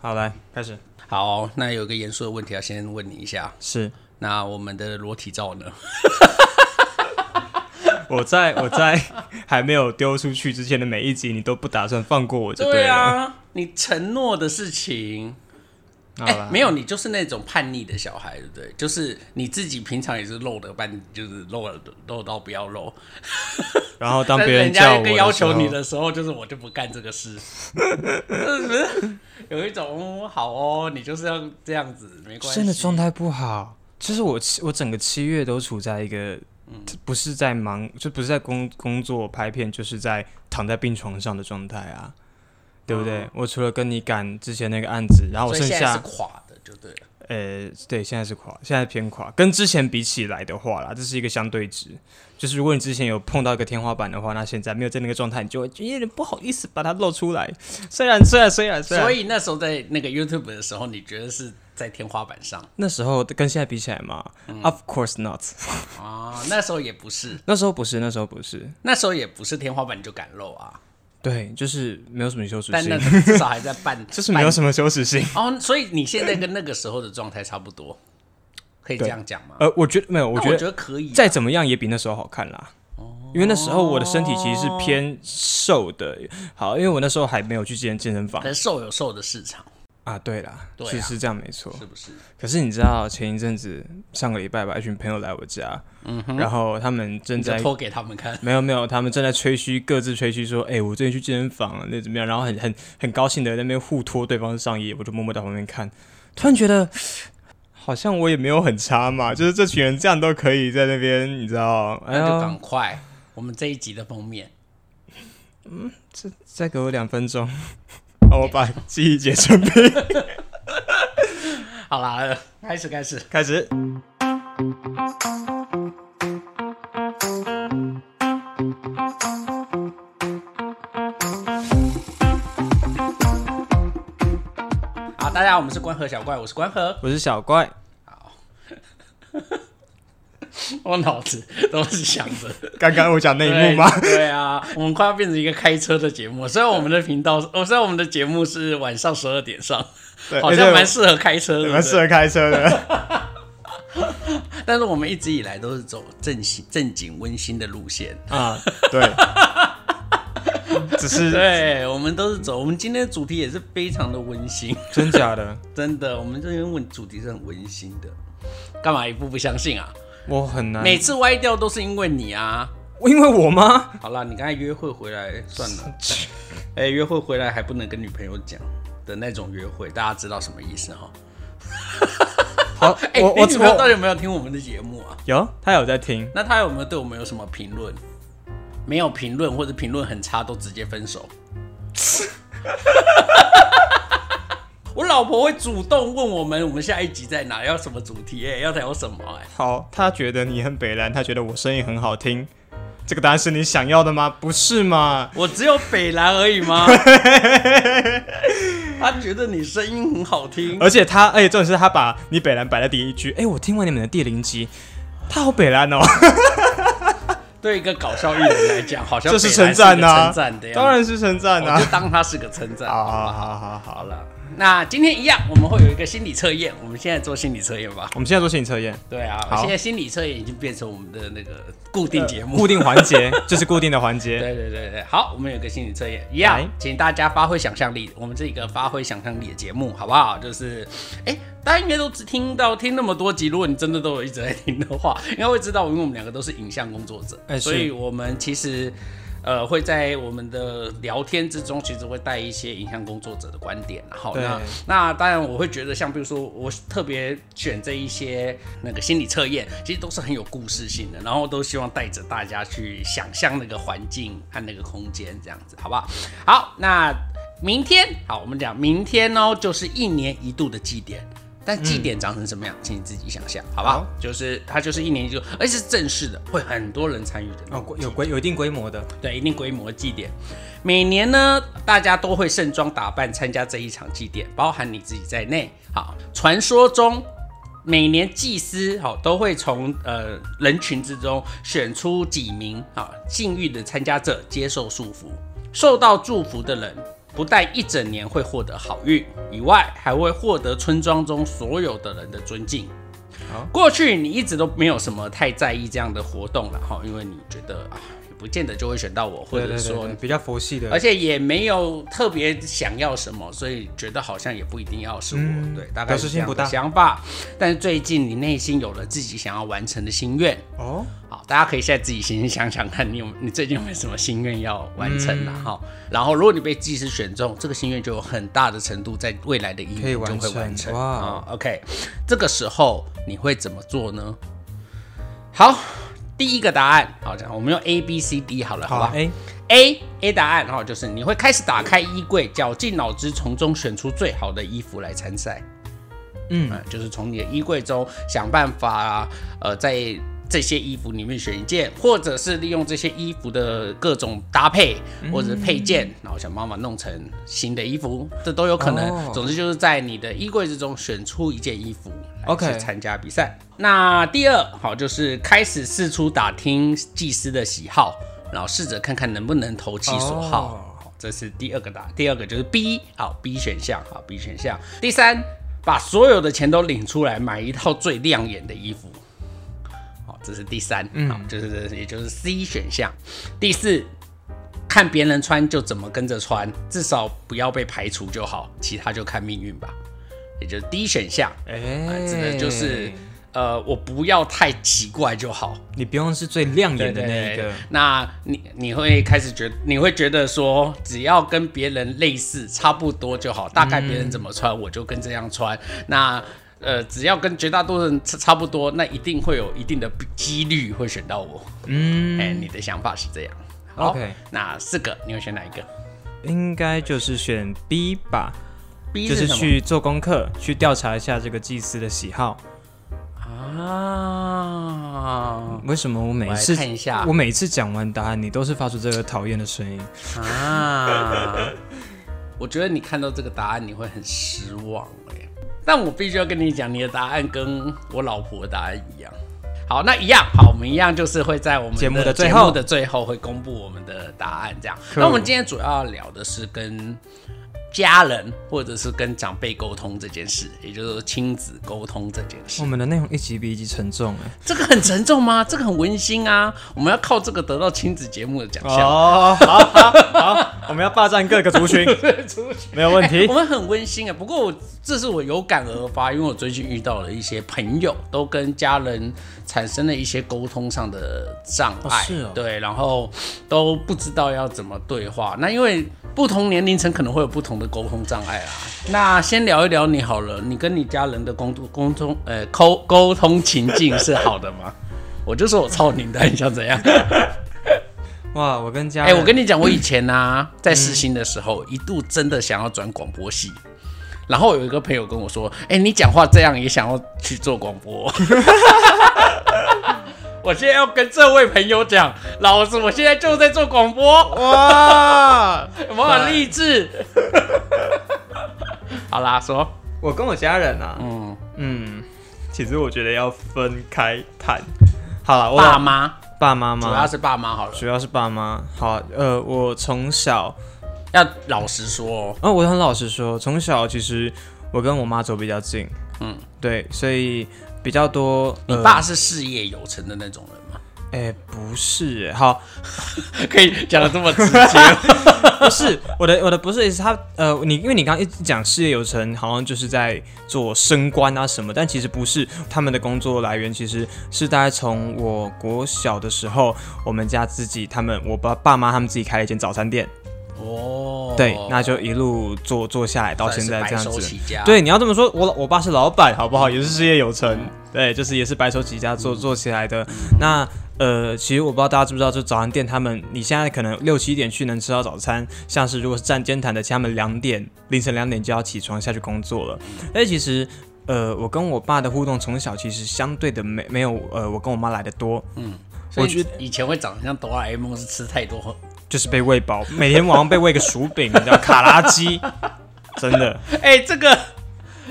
好，来开始。好，那有个严肃的问题要先问你一下，是那我们的裸体照呢？我在我在还没有丢出去之前的每一集，你都不打算放过我就对了。啊，你承诺的事情，哎、没有，你就是那种叛逆的小孩，对不对？就是你自己平常也是露的半，就是露了露到不要露，然后当别人叫我家跟要求你，的时候，就是我就不干这个事，是不是？有一种嗯好哦，你就是要这样子，没关系。真的状态不好。就是我七我整个七月都处在一个，嗯不是在忙，就不是在工工作拍片，就是在躺在病床上的状态啊，对不对？我除了跟你赶之前那个案子，然后我剩所以现在是下垮的，就对了。呃，对，现在是垮，现在偏垮。跟之前比起来的话啦，这是一个相对值。就是如果你之前有碰到一个天花板的话，那现在没有在那个状态，你就会有点不好意思把它露出来。虽然虽然虽然虽然，所以那时候在那个 YouTube 的时候，你觉得是在天花板上那时候跟现在比起来嘛、o f course not。哦？那时候也不是，那时候不是，那时候不是，那时候也不是天花板你就敢露啊，对，就是没有什么羞耻但那心，个 至少还在半，就是没有什么羞耻心。哦。所以你现在跟那个时候的状态差不多，可以这样讲吗？呃，我觉得没有，我觉得觉得可以啊、再怎么样也比那时候好看啦。因为那时候我的身体其实是偏瘦的，好，因为我那时候还没有去健健身房可瘦有瘦的市场，啊。对啦，对啊是是这样没错。是不是？可是你知道前一阵子上个礼拜吧，一群朋友来我家，然后他们正在你就脱给他们看。没有没有，他们正在吹嘘，各自吹嘘说，哎、我最近去健身房了，那怎么样？然后很很很高兴的在那边互托对方的上衣，我就默默在旁边看，突然觉得好像我也没有很差嘛，就是这群人这样都可以在那边，你知道？哎那就，赶快，我们这一集的封面，嗯，这再给我两分钟，让我把记忆结成冰。好啦，呃开始开始。开始。好，大家好，我们是关河小怪，我是关河。我是小怪，我脑子都是想着 刚刚我讲那一幕吗？对？对啊，我们快要变成一个开车的节目。虽然我们的频道，哦，虽然我们的节目是晚上十二点上，对，好像蛮适合开车的，蛮适合开车的。但是我们一直以来都是走正经、正经、温馨的路线。啊，对，只是对，我们都是走。我们今天的主题也是非常的温馨，真假的，真的。我们这边问主题是很温馨的，干嘛一步不相信啊？我很难。每次歪掉都是因为你啊！因为我吗？好啦，你刚才约会回来算了，哎、约会回来还不能跟女朋友讲的那种约会，大家知道什么意思哈？好，哎、我我你女朋友到底有没有听我们的节目啊？有，她有在听。那她有没有对我们有什么评论？没有评论或者评论很差，都直接分手。我老婆会主动问我们，我们下一集在哪，要什么主题、哎，要聊什么、哎，好，她觉得你很北蓝，她觉得我声音很好听。这个答案是你想要的吗？不是嘛？我只有北蓝而已吗？他觉得你声音很好听，而且他，而且重点是他把你北蓝摆在第一句。哎、我听完你们的第零集，他好北蓝哦，对一个搞笑艺人来讲，好像这是称赞呐、当然是称赞呐、我就当他是个称赞。好好好好，了，那今天一样，我们会有一个心理测验。我们现在做心理测验吧。我们现在做心理测验，对啊，现在心理测验已经变成我们的那个固定节目。固定环节就是固定的环节。对对对对，好，我们有个心理测验，一样，请大家发挥想象力。我们这一个发挥想象力的节目，好不好？就是，哎、大家应该都只听到听那么多集，如果你真的都有一直在听的话，应该会知道，因为我们两个都是影像工作者，所以我们其实。呃，会在我们的聊天之中，其实会带一些影像工作者的观点，然后对那那当然我会觉得，像比如说我特别选这一些那个心理测验，其实都是很有故事性的，然后都希望带着大家去想象那个环境和那个空间，这样子，好不好？好，那明天好，我们讲明天哦，就是一年一度的祭典。但祭典长成什么样，请你自己想象，好不好？好就是它就是一年一度，而且是正式的，会很多人参与的哦，有规有一定规模的，对，一定规模的祭典。每年呢，大家都会盛装打扮参加这一场祭典，包含你自己在内。好，传说中每年祭司好都会从呃人群之中选出几名啊幸运的参加者接受祝福，受到祝福的人不但一整年会获得好运，以外还会获得村庄中所有的人的尊敬。过去你一直都没有什么太在意这样的活动了哈，因为你觉得不见得就会选到我，或者说比较佛系的，而且也没有特别想要什么，所以觉得好像也不一定要是我，嗯对，大概是这样的想法。但是最近你内心有了自己想要完成的心愿，哦，好，大家可以现在自己心心想想看，你有你最近有没有什么心愿要完成啊？嗯哈、然后如果你被技师选中，这个心愿就有很大的程度在未来的一年就会完成。哇啊、o k 这个时候你会怎么做呢？好，第一个答案，好，这样我们用 A B C D 好了，好吧？？A，A A 答案哈，就是你会开始打开衣柜，绞尽脑汁从中选出最好的衣服来参赛。嗯嗯，就是从你的衣柜中想办法啊，呃，在这些衣服里面选一件，或者是利用这些衣服的各种搭配或者是配件，然后想办法弄成新的衣服，这都有可能。哦总之就是在你的衣柜之中选出一件衣服来 OK 去参加比赛。那第二，好，就是开始四处打听技师的喜好，然后试着看看能不能投其所好。这是第二个答，第二个就是 B，好 B 选项，好 B 选项。第三，把所有的钱都领出来买一套最亮眼的衣服，好，这是第三，嗯好，就是也就是 C 选项。第四，看别人穿就怎么跟着穿，至少不要被排除就好，其他就看命运吧，也就是 D 选项，哎，指的就是呃，我不要太奇怪就好，你不用是最亮眼的那一个那你你会开始觉你会觉得说，只要跟别人类似差不多就好，大概别人怎么穿，我就跟这样穿。那呃，只要跟绝大多数人差差不多，那一定会有一定的几率会选到我。嗯哎、你的想法是这样。好 OK 那四个你会选哪一个应该就是选 B 吧，？B 就是去做功课，去调查一下这个祭司的喜好。啊为什么我每次看一下我每次讲完答案，你都是发出这个讨厌的声音？啊！我觉得你看到这个答案你会很失望哎，但我必须要跟你讲，你的答案跟我老婆的答案一样。好，那一样好，我们一样就是会在我们节目的的最后节目的最后会公布我们的答案，这样。那我们今天主要要聊的是跟家人或者是跟长辈沟通这件事，也就是说亲子沟通这件事我。们的内容一集比一集沉重哎。这个很沉重吗？这个很温馨啊！我们要靠这个得到亲子节目的奖项。哦，好好好，我们要霸占各个族群，没有问题我。们很温馨啊。不过我这是我有感而发，因为我最近遇到了一些朋友，都跟家人产生了一些沟通上的障碍，哦是哦对，然后都不知道要怎么对话。那因为不同年龄层可能会有不同的沟通障碍啦。那先聊一聊你好了，你跟你家人的沟通沟通呃沟沟通情境是好的吗？我就说我操你的，你想怎样？哇，我跟家哎、人，我跟你讲，我以前呢、在实习的时候，一度真的想要转广播系。然后有一个朋友跟我说：“哎、你讲话这样也想要去做广播？” 我现在要跟这位朋友讲，老师，我现在就在做广播，哇，有没有很励志？好啦，说，我跟我家人啊，嗯，嗯，其实我觉得要分开谈。好了，我爸妈，爸妈吗？主要是爸妈好了，主要是爸妈。好，呃，我从小，要老实说哦，呃，我很老实说，从小其实我跟我妈走比较近，嗯，对，所以比较多。呃你爸是事业有成的那种人吗？哎、不是，好，可以讲的这么直接？不是我的，我的不是意思，他呃，你因为你刚刚一直讲事业有成，好像就是在做升官啊什么，但其实不是，他们的工作来源其实是大概从我国小的时候，我们家自己，他们我爸爸妈他们自己开了一间早餐店，哦，对，那就一路做做下来到现在这样子。对，你要这么说，我我爸是老板，好不好？也是事业有成，对，就是也是白手起家做做起来的。那呃，其实我不知道大家知不知道，就早餐店他们，你现在可能六七点去能吃到早餐，像是如果是站尖谈的，其实他们两点凌晨两点就要起床下去工作了。但其实呃，我跟我爸的互动从小其实相对的没没有呃我跟我妈来的多，所以我觉得以前会长得像哆啦 A 梦是吃太多，就是被喂饱，每天晚上被喂个薯饼，你知道卡拉鸡，真的。哎、这个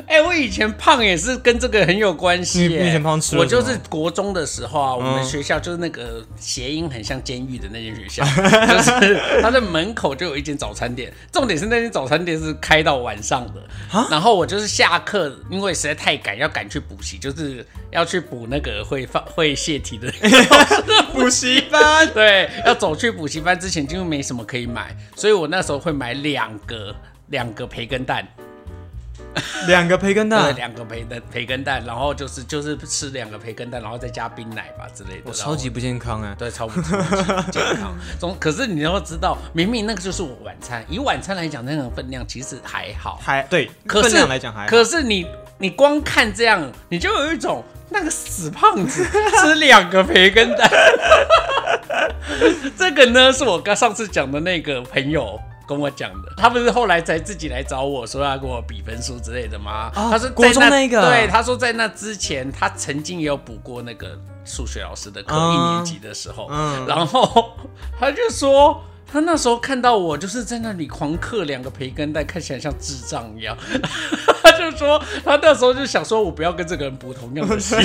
哎、我以前胖也是跟这个很有关系耶。你你以前胖吃我就是国中的时候啊，我们嗯学校就是那个谐音很像监狱的那间学校，就是它的门口就有一间早餐店。重点是那间早餐店是开到晚上的，然后我就是下课，因为实在太赶，要赶去补习，就是要去补那个会放会泄题的 补习班，对，要走去补习班之前，就没什么可以买，所以我那时候会买两个两个培根蛋，两个培根，蛋，两个培根培根蛋，然后就是就是吃两个培根蛋，然后再加冰奶吧之类的，我超级不健康哎。对，超不健康。总 可是你要知道，明明那个就是我晚餐，以晚餐来讲，那个分量其实还好，还对，分量来讲还好可是你你光看这样，你就有一种那个死胖子吃两个培根蛋。这个呢，是我刚上次讲的那个朋友。跟我讲的，他不是后来才自己来找我说要跟我比分数之类的吗？哦他说在国中那个对，他说在那之前，他曾经也有补过那个数学老师的课，嗯一年级的时候，嗯然后他就说，他那时候看到我就是在那里狂嗑两个培根蛋，看起来像智障一样。他就说，他那时候就想说，我不要跟这个人补同样的 戏。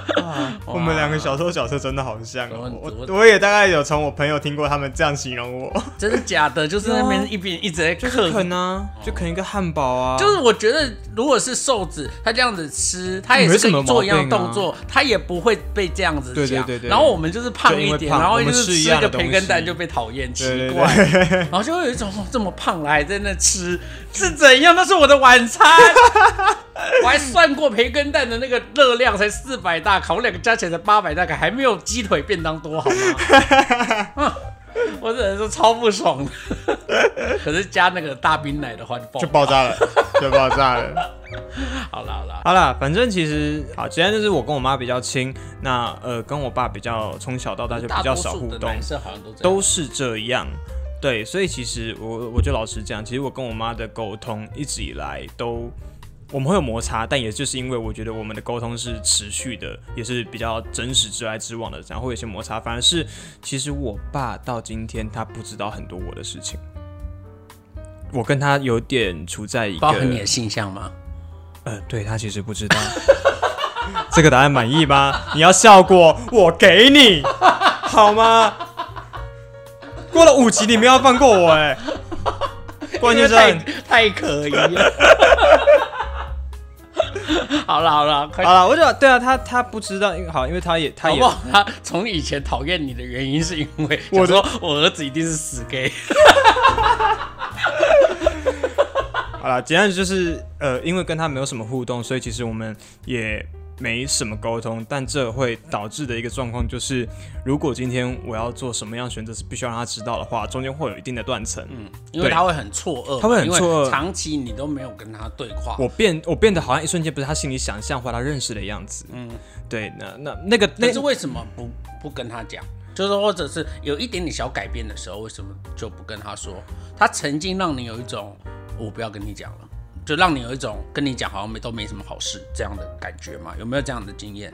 我们两个小时候角色真的好像哦，我我我也大概有从我朋友听过他们这样形容我，真的假的？就是那边一边一直在就是。啃啊，就啃一个汉堡啊，就是我觉得，如果是瘦子，他这样子吃，他也是跟你做一样动作，他也不会被这样子讲。对对对对然后我们就是胖一点，然后就是吃一个培根蛋就被讨厌，奇怪。对，然后就会有一种哦这么胖了还在那吃是怎样？那是我的晚餐，我还算过培根蛋的那个热量才四百大卡，我两个加起来才八百大卡，还没有鸡腿便当多好吗？嗯我只能说超不爽的。可是加那个大冰奶的话就爆就爆炸了，就爆炸了。好了好了，好啦，反正其实好，今天就是我跟我妈比较亲，那呃跟我爸比较从小到大就比较少互动大多数的男，生好像都。都是这样。对，所以其实我我就老实讲，其实我跟我妈的沟通一直以来都我们会有摩擦，但也就是因为我觉得我们的沟通是持续的，也是比较真实直来直往的，然后会有一些摩擦。反而是其实我爸到今天他不知道很多我的事情，我跟他有点处在一个包含你的性向吗？呃，对他其实不知道。这个答案满意吗？你要效果，我给你，好吗？过了五级，你们要放过我哎、关键是太太可疑了。好了好了，快好了，我就对啊，他他不知道，因为好，因为他也他也好好？他从以前讨厌你的原因是因为 我说我儿子一定是死 gay，好了，简单就是呃，因为跟他没有什么互动，所以其实我们也没什么沟通。但这会导致的一个状况就是，如果今天我要做什么样选择是必须要让他知道的话，中间会有一定的断层。嗯，因为他会很错愕，他会很错愕长期你都没有跟他对话。我变我变得好像一瞬间不是他心里想象或他认识的样子。嗯，对，那那那个那是为什么不不跟他讲？就是或者是有一点点小改变的时候，为什么就不跟他说？他曾经让你有一种我不要跟你讲了，就让你有一种跟你讲好像没都没什么好事这样的感觉嘛？有没有这样的经验？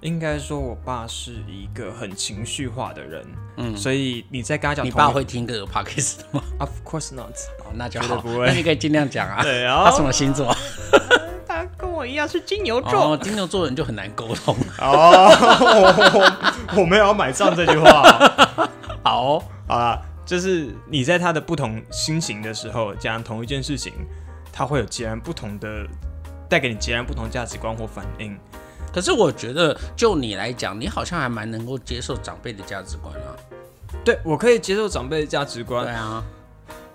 应该说，我爸是一个很情绪化的人，嗯，所以你在跟他讲你，爸会听这个 podcast 吗？？Of course not。哦，那就好，绝对不会那你可以尽量讲啊。对啊他什么星座？他跟我一样是金牛座哦，金牛座人就很难沟通。哦，我 我没有要买账这句话哦、好哦，好啦，就是你在他的不同心情的时候讲同一件事情，他会有截然不同的，带给你截然不同价值观或反应。可是我觉得就你来讲，你好像还蛮能够接受长辈的价值观啊。对我可以接受长辈的价值观对。啊，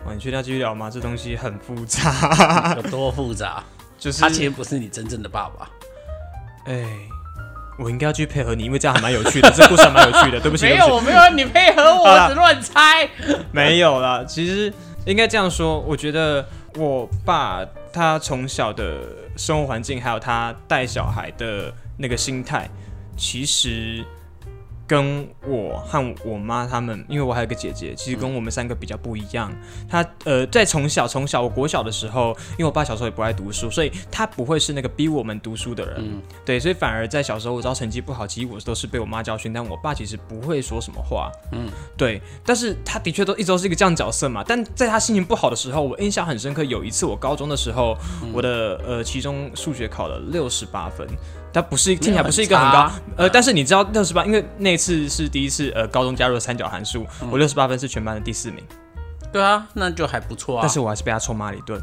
哇，你确定要继续聊吗？这东西很复杂，有多复杂？就是他其实不是你真正的爸爸。哎、我应该要去配合你，因为这样还蛮有趣的，这故事还蛮有趣的。对不起，没有，我没有让你配合我，我只乱猜。没有啦，其实应该这样说，我觉得我爸他从小的生活环境，还有他带小孩的那个心态，其实跟我和我妈他们，因为我还有个姐姐，其实跟我们三个比较不一样。她呃，在从小从小我国小的时候，因为我爸小时候也不爱读书，所以他不会是那个逼我们读书的人。对，所以反而在小时候我知道成绩不好，其实我都是被我妈教训，但我爸其实不会说什么话。嗯，对，但是他的确都一直都是一个这样角色嘛。但在他心情不好的时候，我印象很深刻。有一次我高中的时候，我的呃期中数学考了六十八分。它不是听起来不是一个很高，呃，但是你知道六十八，因为那次是第一次，呃，高中加入了三角函数，我六十八分是全班的第四名。对啊，那就还不错啊。但是我还是被他臭骂了一顿。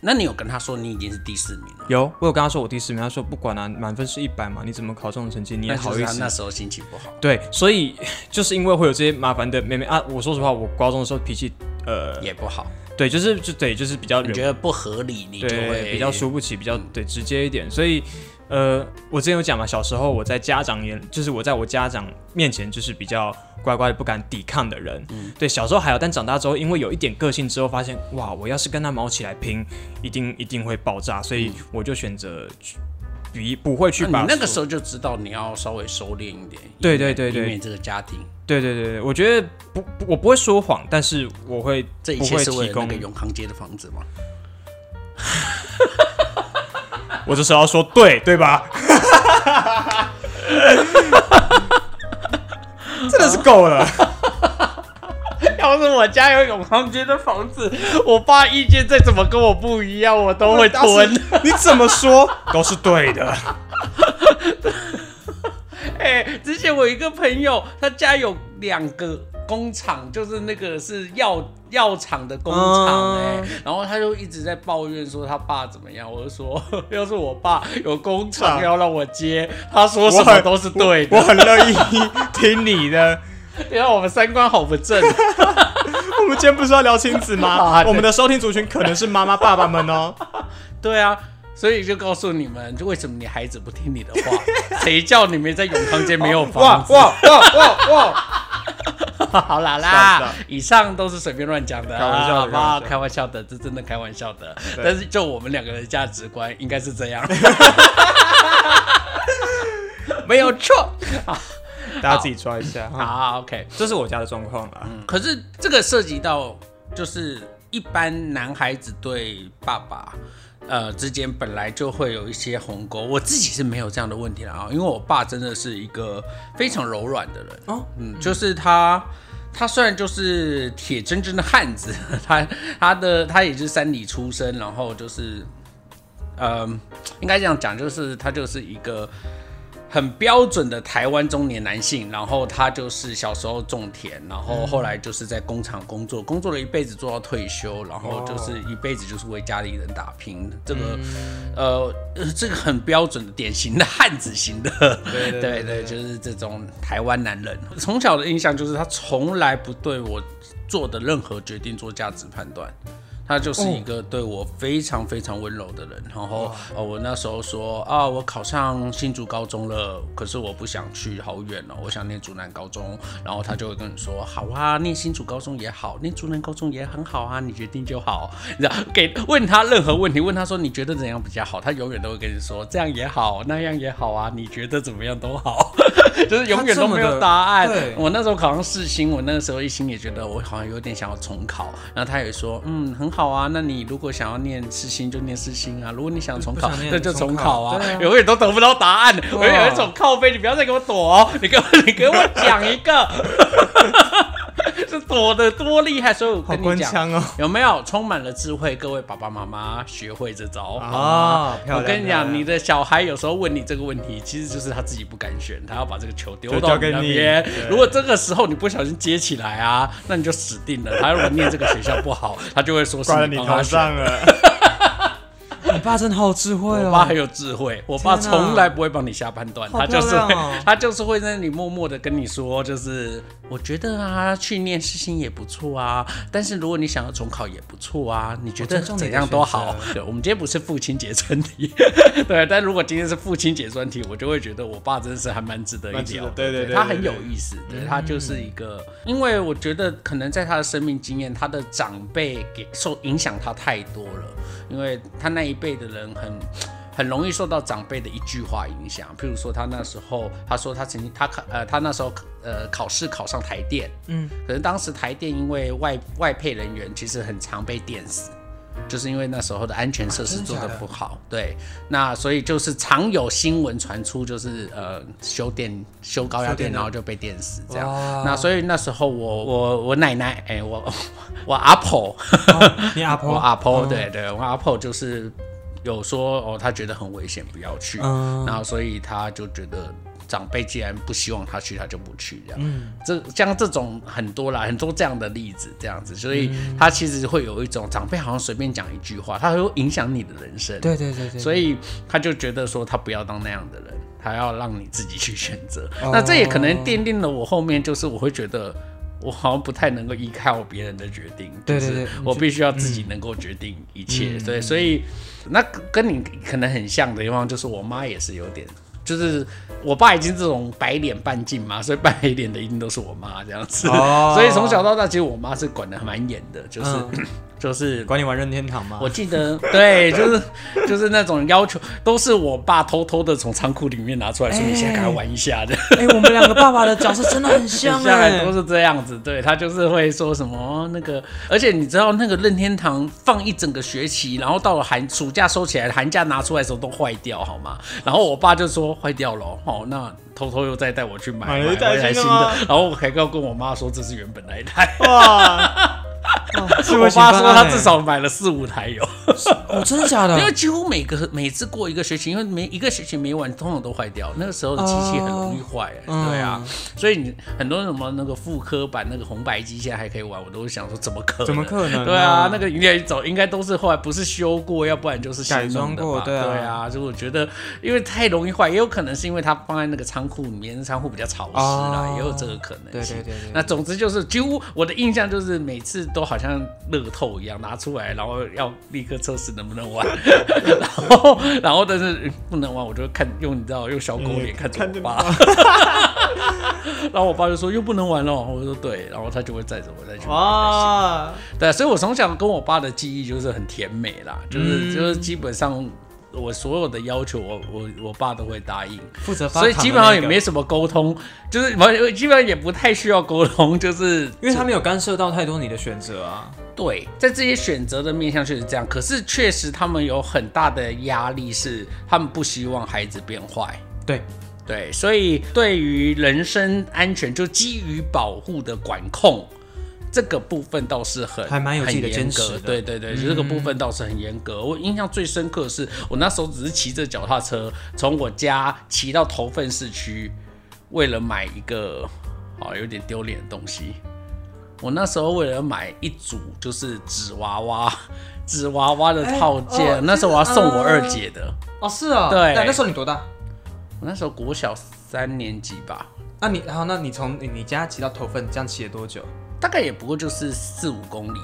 那你有跟他说你已经是第四名了？有，我有跟他说我第四名。他说不管啊，满分是一百嘛，你怎么考这种成绩？你也好意思？那时候心情不好。对，所以就是因为会有这些麻烦的妹妹啊。我说实话，我高中的时候脾气呃也不好。对，就是就对，就是比较你觉得不合理，你就会比较输不起，比较对直接一点，所以。呃，我之前有讲嘛，小时候我在家长眼，就是我在我家长面前就是比较乖乖的不敢抵抗的人。嗯，对，小时候还好，但长大之后，因为有一点个性之后，发现哇，我要是跟他毛起来拼，一定一定会爆炸，所以我就选择比不会去。把。你那个时候就知道你要稍微收敛一点，对对对对，避免这个家庭。对对对对，我觉得不，我不会说谎，但是我会这一切是为了那个永康街的房子吗？我这时候要说对对吧？真的是够了。要是我家有永康街的房子，我爸意见再怎么跟我不一样，我都会吞。你怎么说都是对的。哎，之前我一个朋友，他家有两个。工厂就是那个是药药厂的工厂哎，然后他就一直在抱怨说他爸怎么样。我就说，要是我爸有工厂要让我接，他说什么都是对的，我很乐意听你的。因为我们三观好不正。我们今天不是要聊亲子吗？我们的收听族群可能是妈妈爸爸们哦。对啊，所以就告诉你们，就为什么你孩子不听你的话？谁叫你们在永康街没有房子？哇哇哇哇！好啦啦，以上都是随便乱讲的，开玩笑的，开玩笑的，这真的开玩笑的。但是就我们两个人的价值观应该是这样，没有错啊，大家自己抓一下。好，OK，这是我家的状况了。可是这个涉及到就是一般男孩子对爸爸。呃，之间本来就会有一些鸿沟，我自己是没有这样的问题了啊，因为我爸真的是一个非常柔软的人哦，嗯，就是他，他虽然就是铁铮铮的汉子，他他的他也是山里出身，然后就是，呃，应该这样讲，就是他就是一个。很标准的台湾中年男性，然后他就是小时候种田，然后后来就是在工厂工作，工作了一辈子做到退休，然后就是一辈子就是为家里人打拼。这个，呃，这个很标准的典型的汉子型的，对对对，就是这种台湾男人。从小的印象就是他从来不对我做的任何决定做价值判断。他就是一个对我非常非常温柔的人，然后呃，我那时候说啊，我考上新竹高中了，可是我不想去好远哦，我想念竹南高中，然后他就会跟你说，好啊，念新竹高中也好，念竹南高中也很好啊，你决定就好，你知道，给问他任何问题，问他说你觉得怎样比较好，他永远都会跟你说这样也好，那样也好啊，你觉得怎么样都好，就是永远都没有答案。我那时候考上四星，我那个时候一心也觉得我好像有点想要重考，然后他也说，嗯，很好。好啊，那你如果想要念四星就念四星啊，如果你想重考，那就重考啊，永远都得不到答案。我有一种靠背，你不要再给我躲哦，你给我，你给我讲一个。是躲的多厉害，所以我跟你讲，哦有没有充满了智慧？各位爸爸妈妈，学会这招啊！我跟你讲，你的小孩有时候问你这个问题，其实就是他自己不敢选，他要把这个球丢到你那边。如果这个时候你不小心接起来啊，那你就死定了。他如果念这个学校不好，他就会说是你头上了。你爸真的好有智慧哦！我爸很有智慧，我爸从来不会帮你下判断，他就是 他就是会在那里默默的跟你说，就是我觉得啊，去念世新也不错啊，但是如果你想要重考也不错啊，你觉得怎样都好。对，我们今天不是父亲节专题，对，但如果今天是父亲节专题，我就会觉得我爸真的是还蛮值得一聊，对对对，他很有意思，对他就是一个，因为我觉得可能在他的生命经验，他的长辈给受影响他太多了，因为他那一。辈的人很很容易受到长辈的一句话影响。譬如说，他那时候他说他曾经他考呃他那时候呃考试考上台电，嗯，可是当时台电因为外外配人员其实很常被电死。就是因为那时候的安全设施做的不好，对，那所以就是常有新闻传出，就是呃修电修高压电，然后就被电死这样。那所以那时候我我我奶奶，哎，我我阿婆，你阿婆，我阿婆，对对，我阿婆就是有说哦，他觉得很危险，不要去，然后所以他就觉得。长辈既然不希望他去，他就不去，这样。嗯，这像这种很多啦，很多这样的例子，这样子，所以他其实会有一种长辈好像随便讲一句话，他会影响你的人生。对对对对。所以他就觉得说，他不要当那样的人，他要让你自己去选择。那这也可能奠定了我后面就是我会觉得，我好像不太能够依靠别人的决定。对对对。我必须要自己能够决定一切。对，所以那跟你可能很像的地方，就是我妈也是有点。就是我爸已经这种白脸半径嘛，所以半黑脸的一定都是我妈这样子。所以从小到大，其实我妈是管的蛮严的，就是。就是管你玩任天堂吗？我记得，对，就是就是那种要求，都是我爸偷偷的从仓库里面拿出来，说你先跟他玩一下的。哎，我们两个爸爸的角色真的很像，哎，都是这样子。对他就是会说什么那个，而且你知道那个任天堂放一整个学期，然后到了寒暑假收起来，寒假拿出来的时候都坏掉，好吗？然后我爸就说坏掉了，哦，那偷偷又再带我去买买一台新的，然后我还要跟我妈说这是原本那一台。哇！我爸说他至少买了四五台有，哦，真的假的？因为几乎每个每次过一个学期，因为每一个学期没完，通常都坏掉。那个时候的机器很容易坏，对啊，所以你很多什么那个复刻版那个红白机现在还可以玩，我都想说怎么可能？怎么可能？对啊，那个应该走应该都是后来不是修过，要不然就是改装过，对啊。就我觉得因为太容易坏，也有可能是因为它放在那个仓库里面，仓库比较潮湿啊，也有这个可能。对对对。那总之就是几乎我的印象就是每次都好像。乐透一样拿出来，然后要立刻测试能不能玩，然后然后但是不能玩，我就看用你知道用小狗脸看着我爸，然后我爸就说又不能玩了，我说对，然后他就会载着我再去玩。对，所以我从小跟我爸的记忆就是很甜美啦，就是就是基本上。我所有的要求，我我我爸都会答应，负责所以基本上也没什么沟通，就是完基本上也不太需要沟通，就是因为他没有干涉到太多你的选择啊。对，在这些选择的面向确实这样，可是确实他们有很大的压力，是他们不希望孩子变坏。对对，所以对于人身安全，就基于保护的管控。这个部分倒是很还蛮有自己的坚持，对对对，这个部分倒是很严格。我印象最深刻的是我那时候只是骑着脚踏车从我家骑到头份市区，为了买一个啊有点丢脸的东西。我那时候为了买一组就是纸娃娃，纸娃娃的套件，那时候我要送我二姐的。哦，是啊，对，那时候你多大？我那时候国小三年级吧。那你然后那你从你家骑到头份，这样骑了多久？大概也不过就是四五公里，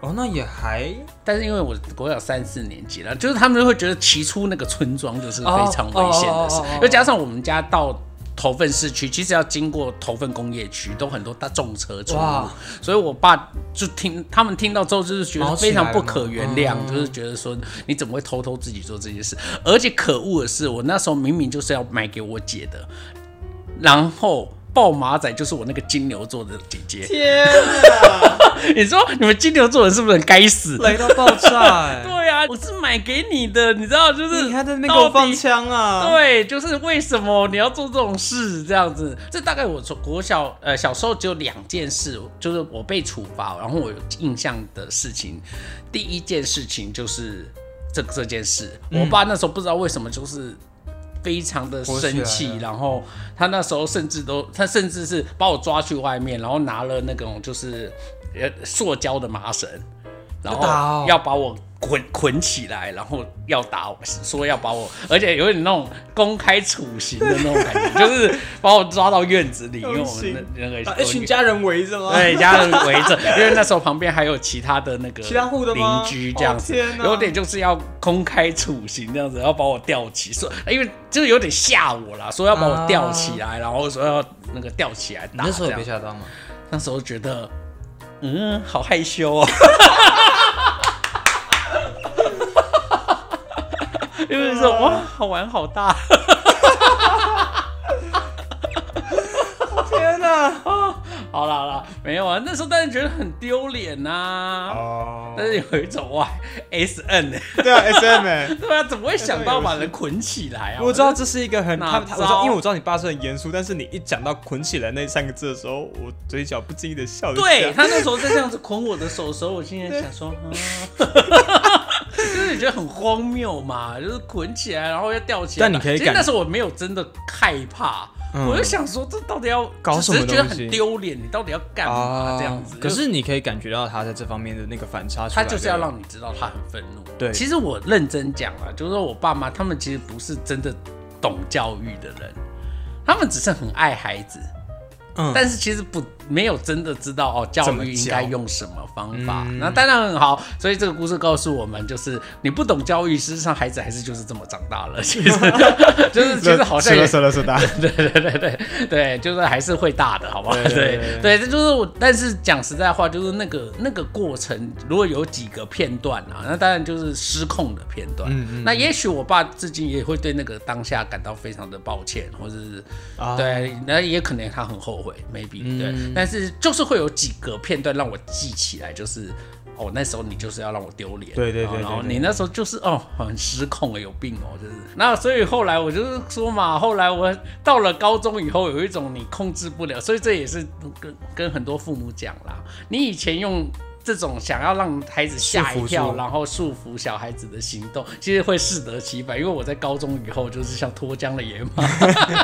哦，那也还，但是因为我国小三四年级了，就是他们就会觉得骑出那个村庄就是非常危险的事，又加上我们家到头份市区，其实要经过头份工业区，都很多大重车出入，所以我爸就听他们听到之后就是觉得非常不可原谅，就是觉得说你怎么会偷偷自己做这件事，而且可恶的是，我那时候明明就是要买给我姐的，然后。爆马仔就是我那个金牛座的姐姐。天啊！你说你们金牛座人是不是很该死？雷到爆炸！对啊，我是买给你的，你知道就是你还在那边给我放枪啊？对，就是为什么你要做这种事这样子？这大概我从国小呃小时候只有两件事，就是我被处罚，然后我有印象的事情。第一件事情就是这这件事，我爸那时候不知道为什么就是。非常的生气，然后他那时候甚至都，他甚至是把我抓去外面，然后拿了那种就是呃塑胶的麻绳，然后要把我。捆捆起来，然后要打我，说要把我，而且有点那种公开处刑的那种感觉，就是把我抓到院子里，因为我们那 那个一群家人围着吗？对，家人围着，因为那时候旁边还有其他的那个其他户的邻居这样子，有点就是要公开处刑这样子，要把我吊起，说因为就是有点吓我啦，说要把我吊起来，然后说要那个吊起来打。那时候被吓到吗？那时候觉得，嗯，好害羞哦。因为说哇，好玩好大。好了好了，没有啊，那时候当然觉得很丢脸呐。哦，但是有一种哇，S N 哎，对啊，S M 哎，对啊，怎么会想到把人捆起来啊？我知道这是一个很他他，我知道，因为我知道你爸是很严肃，但是你一讲到捆起来那三个字的时候，我嘴角不经意的笑一下。对他那时候在这样子捆我的手的时候，我心里想说，啊 就是你觉得很荒谬嘛，就是捆起来然后要吊起来。但你可以感那时候我没有真的害怕，嗯我就想说这到底要搞什么只是觉得很丢脸，你到底要干嘛啊这样子？可是你可以感觉到他在这方面的那个反差，他就是要让你知道他很愤怒。对其实我认真讲啊，就是说我爸妈他们其实不是真的懂教育的人，他们只是很爱孩子。嗯，但是其实不没有真的知道哦，教育应教该用什么方法。嗯那当然很好，所以这个故事告诉我们，就是你不懂教育，事实上孩子还是就是这么长大了。其实 就是其实好像也是了是的，对对对对对，就是还是会大的，好不好？对对这就是我。但是讲实在话，就是那个那个过程，如果有几个片段啊，那当然就是失控的片段。嗯嗯那也许我爸至今也会对那个当下感到非常的抱歉，或者是啊对，那也可能他很后悔，maybe、嗯对，但是就是会有几个片段让我记起来，就是哦，那时候你就是要让我丢脸，对对对哦然后你那时候就是哦很失控了，有病哦，就是那所以后来我就是说嘛，后来我到了高中以后，有一种你控制不了，所以这也是跟跟很多父母讲啦，你以前用。这种想要让孩子吓一跳，然后束缚小孩子的行动，其实会适得其反。因为我在高中以后就是像脱缰的野马，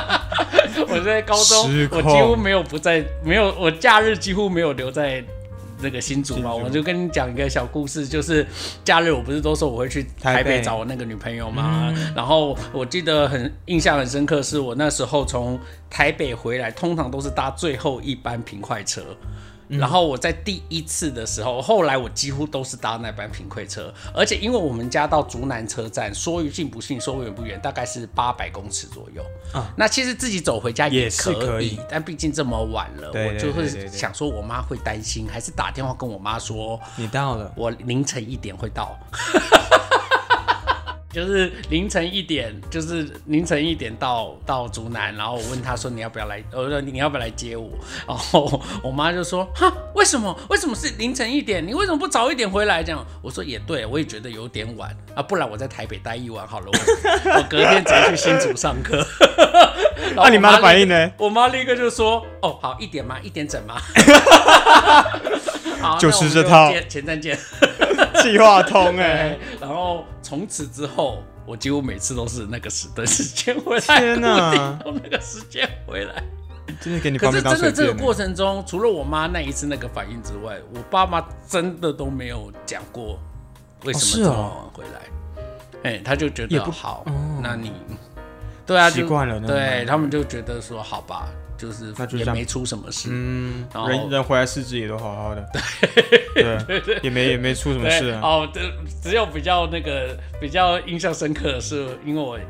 我在高中我几乎没有不在，没有我假日几乎没有留在那个新竹嘛。我就跟你讲一个小故事，就是假日我不是都说我会去台台北北找我那个女朋友吗？然后我记得很印象很深刻，是我那时候从台北回来，通常都是搭最后一班平快车。然后我在第一次的时候，后来我几乎都是搭那班平快车，而且因为我们家到竹南车站，说近不近，说远不远，大概是八百公尺左右。啊那其实自己走回家也是可可以。但毕竟这么晚了，对对我就会想说，我妈会担心，还是打电话跟我妈说，你到了，我凌晨一点会到。就是凌晨一点，就是凌晨一点到到竹南，然后我问他说你要不要来，我说你要不要来接我，然后我妈就说哈为什么为什么是凌晨一点？你为什么不早一点回来？这样我说也对，我也觉得有点晚啊，不然我在台北待一晚好了，我我隔天直接去新竹上课。那 你妈的反应呢？我妈立刻就说：“哦，好，一点吗？一点整吗？” 好，就那我们吃这套前站见。计划通哎 对，，然后从此之后，我几乎每次都是那个时的时间回来，那个时间回来。真的给你可是真的这个。过程中，除了我妈那一次那个反应之外，我爸妈真的都没有讲过为什么这么晚回来。哎、他就觉也不得好，哦那你对啊，就习惯了对他们就觉得说好吧，就是也没出什么事。嗯人人回来四肢也都好好的，对，也没也没出什么事哦，只只有比较那个比较印象深刻的是，因为我呃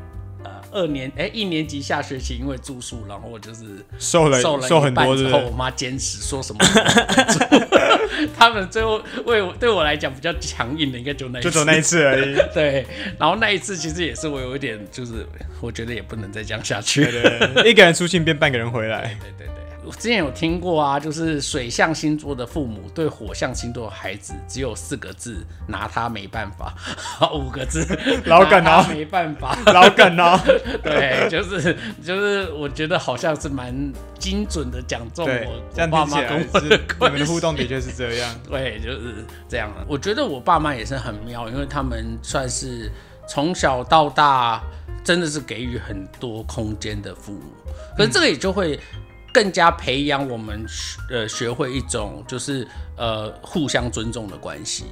二年哎一年级下学期因为住宿，然后我就是瘦了瘦了瘦很多，是之后，我？妈坚持说什么 他们最后为我对我来讲比较强硬的，应该就那一次，就走那一次而已。对，然后那一次其实也是我有一点，就是我觉得也不能再这样下去。对对对，一个人出去变半个人回来。对对对，我之前有听过啊，就是水象星座的父母对火象星座的孩子只有四个字，拿他没办法；五个字，老梗哦拿他没办法。老梗啊，对，就是就是，我觉得好像是蛮精准的讲中对我，爸妈跟我是你的关系。们的互动的确是这样。对，就是这样。我觉得我爸妈也是很妙，因为他们算是从小到大真的是给予很多空间的父母，可是这个也就会更加培养我们学呃学会一种就是呃互相尊重的关系。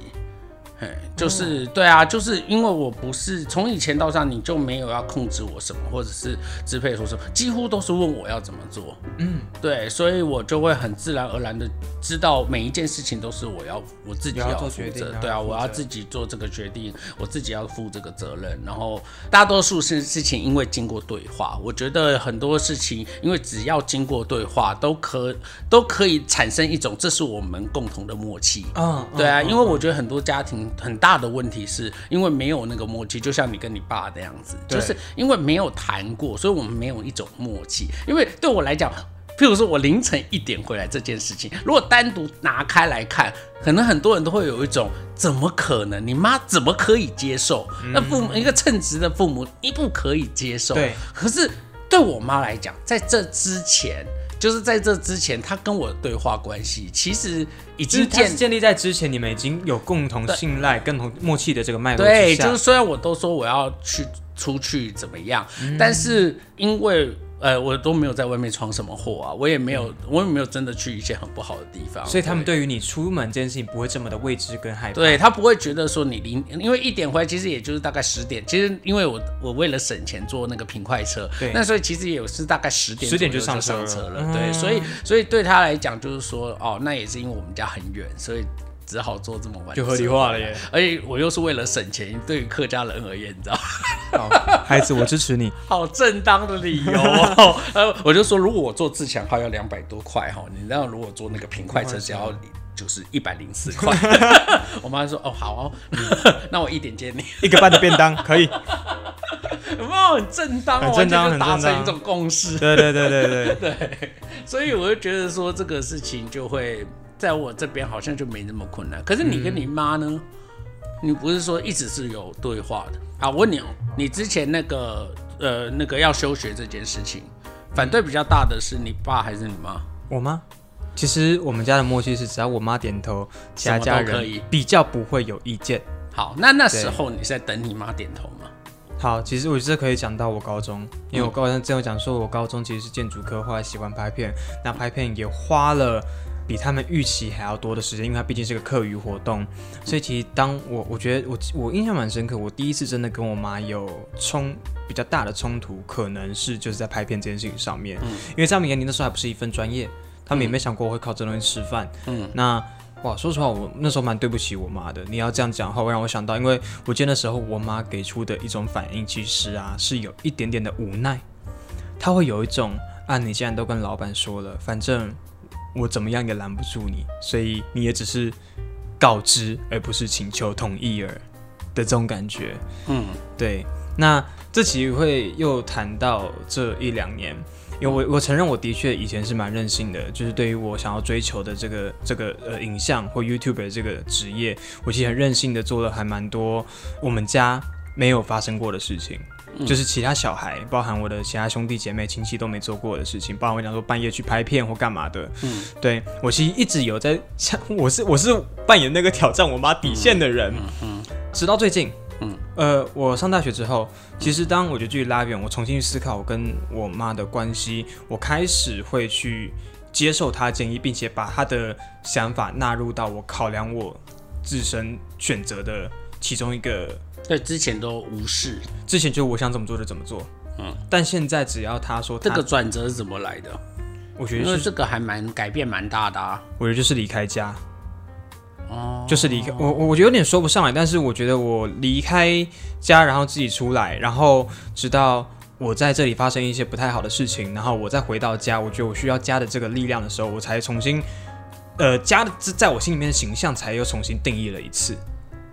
嘿，就是、对啊，就是因为我不是从以前到现在，你就没有要控制我什么，或者是支配说什么，几乎都是问我要怎么做。嗯，对，所以我就会很自然而然的知道每一件事情都是我要我自己要做决定责，对啊，我要自己做这个决定，我自己要负这个责任。然后大多数事事情因为经过对话，我觉得很多事情因为只要经过对话，都可都可以产生一种这是我们共同的默契。嗯，对啊，因为我觉得很多家庭很很大的问题是因为没有那个默契，就像你跟你爸那样子，就是因为没有谈过，所以我们没有一种默契。因为对我来讲，譬如说我凌晨一点回来这件事情，如果单独拿开来看，可能很多人都会有一种怎么可能？你妈怎么可以接受？那父母一个称职的父母，你不可以接受。对，可是对我妈来讲，在这之前。就是在这之前，他跟我的对话关系其实已经建建立在之前，你们已经有共同信赖、共同默契的这个脉络对，就是虽然我都说我要去出去怎么样，但是因为。呃，我都没有在外面闯什么祸啊，我也没有，我也没有真的去一些很不好的地方，所以他们对于你出门这件事情不会这么的未知跟害怕。对他不会觉得说你离，因为一点回来其实也就是大概十点，其实因为我我为了省钱坐那个平快车，对，那所以其实也是大概十点十点就上车了，对，所以所以对他来讲就是说，哦，那也是因为我们家很远，所以。只好做这么晚，就合理化了耶。而且我又是为了省钱，对于客家人而言，你知道好，孩子，我支持你。好正当的理由哦。呃，我就说，如果我做自强号要两百多块哈，你知道，如果做那个平快车只要 就是一百零四块。我妈说，哦，好哦，那我一点接你一个半的便当可以。有没有很正当？很正当，很达成一种共识。对对对对对对。所以我就觉得说，这个事情就会。在我这边好像就没那么困难，可是你跟你妈呢？你不是说一直是有对话的？啊，我问你哦，你之前那个呃那个要休学这件事情，反对比较大的是你爸还是你妈？我妈。其实我们家的默契是，只要我妈点头，其他家人比较不会有意见。好，那那时候你是在等你妈点头吗？好，其实我觉得可以讲到我高中，因为我高中之前有讲说，我高中其实是建筑科，后来喜欢拍片，那拍片也花了。比他们预期还要多的时间，因为它毕竟是个课余活动，所以其实当我我觉得我我印象蛮深刻，我第一次真的跟我妈有冲比较大的冲突，可能是就是在拍片这件事情上面，嗯因为在他们眼里那时候还不是一份专业，他们也没想过我会靠这东西吃饭。嗯，那哇，说实话，我那时候蛮对不起我妈的。你要这样讲的话，会让我想到，因为我记得那时候我妈给出的一种反应，其实啊是有一点点的无奈，她会有一种啊，你既然都跟老板说了，反正。我怎么样也拦不住你，所以你也只是告知，而不是请求同意而的这种感觉。嗯，对。那这其实会又谈到这一两年，因为我我承认我的确以前是蛮任性的，就是对于我想要追求的这个这个呃影像或 YouTube 的这个职业，我其实很任性的做了还蛮多我们家没有发生过的事情。就是其他小孩，包含我的其他兄弟姐妹、亲戚都没做过的事情，包含我讲说半夜去拍片或干嘛的。嗯，对我其实一直有在，像 我是我是扮演那个挑战我妈底线的人。嗯，直到最近，嗯，呃，我上大学之后，其实当我觉得距离拉远，我重新去思考我跟我妈的关系，我开始会去接受她的建议，并且把她的想法纳入到我考量我自身选择的其中一个。对，之前都无视，之前就我想怎么做就怎么做，嗯，但现在只要他说这个转折是怎么来的？我觉得因为这个还蛮改变蛮大的啊。我觉得就是离开家，哦，就是离开我，我我觉得有点说不上来，但是我觉得我离开家，然后自己出来，然后直到我在这里发生一些不太好的事情，然后我再回到家，我觉得我需要家的这个力量的时候，我才重新，呃，家的在我心里面的形象才又重新定义了一次。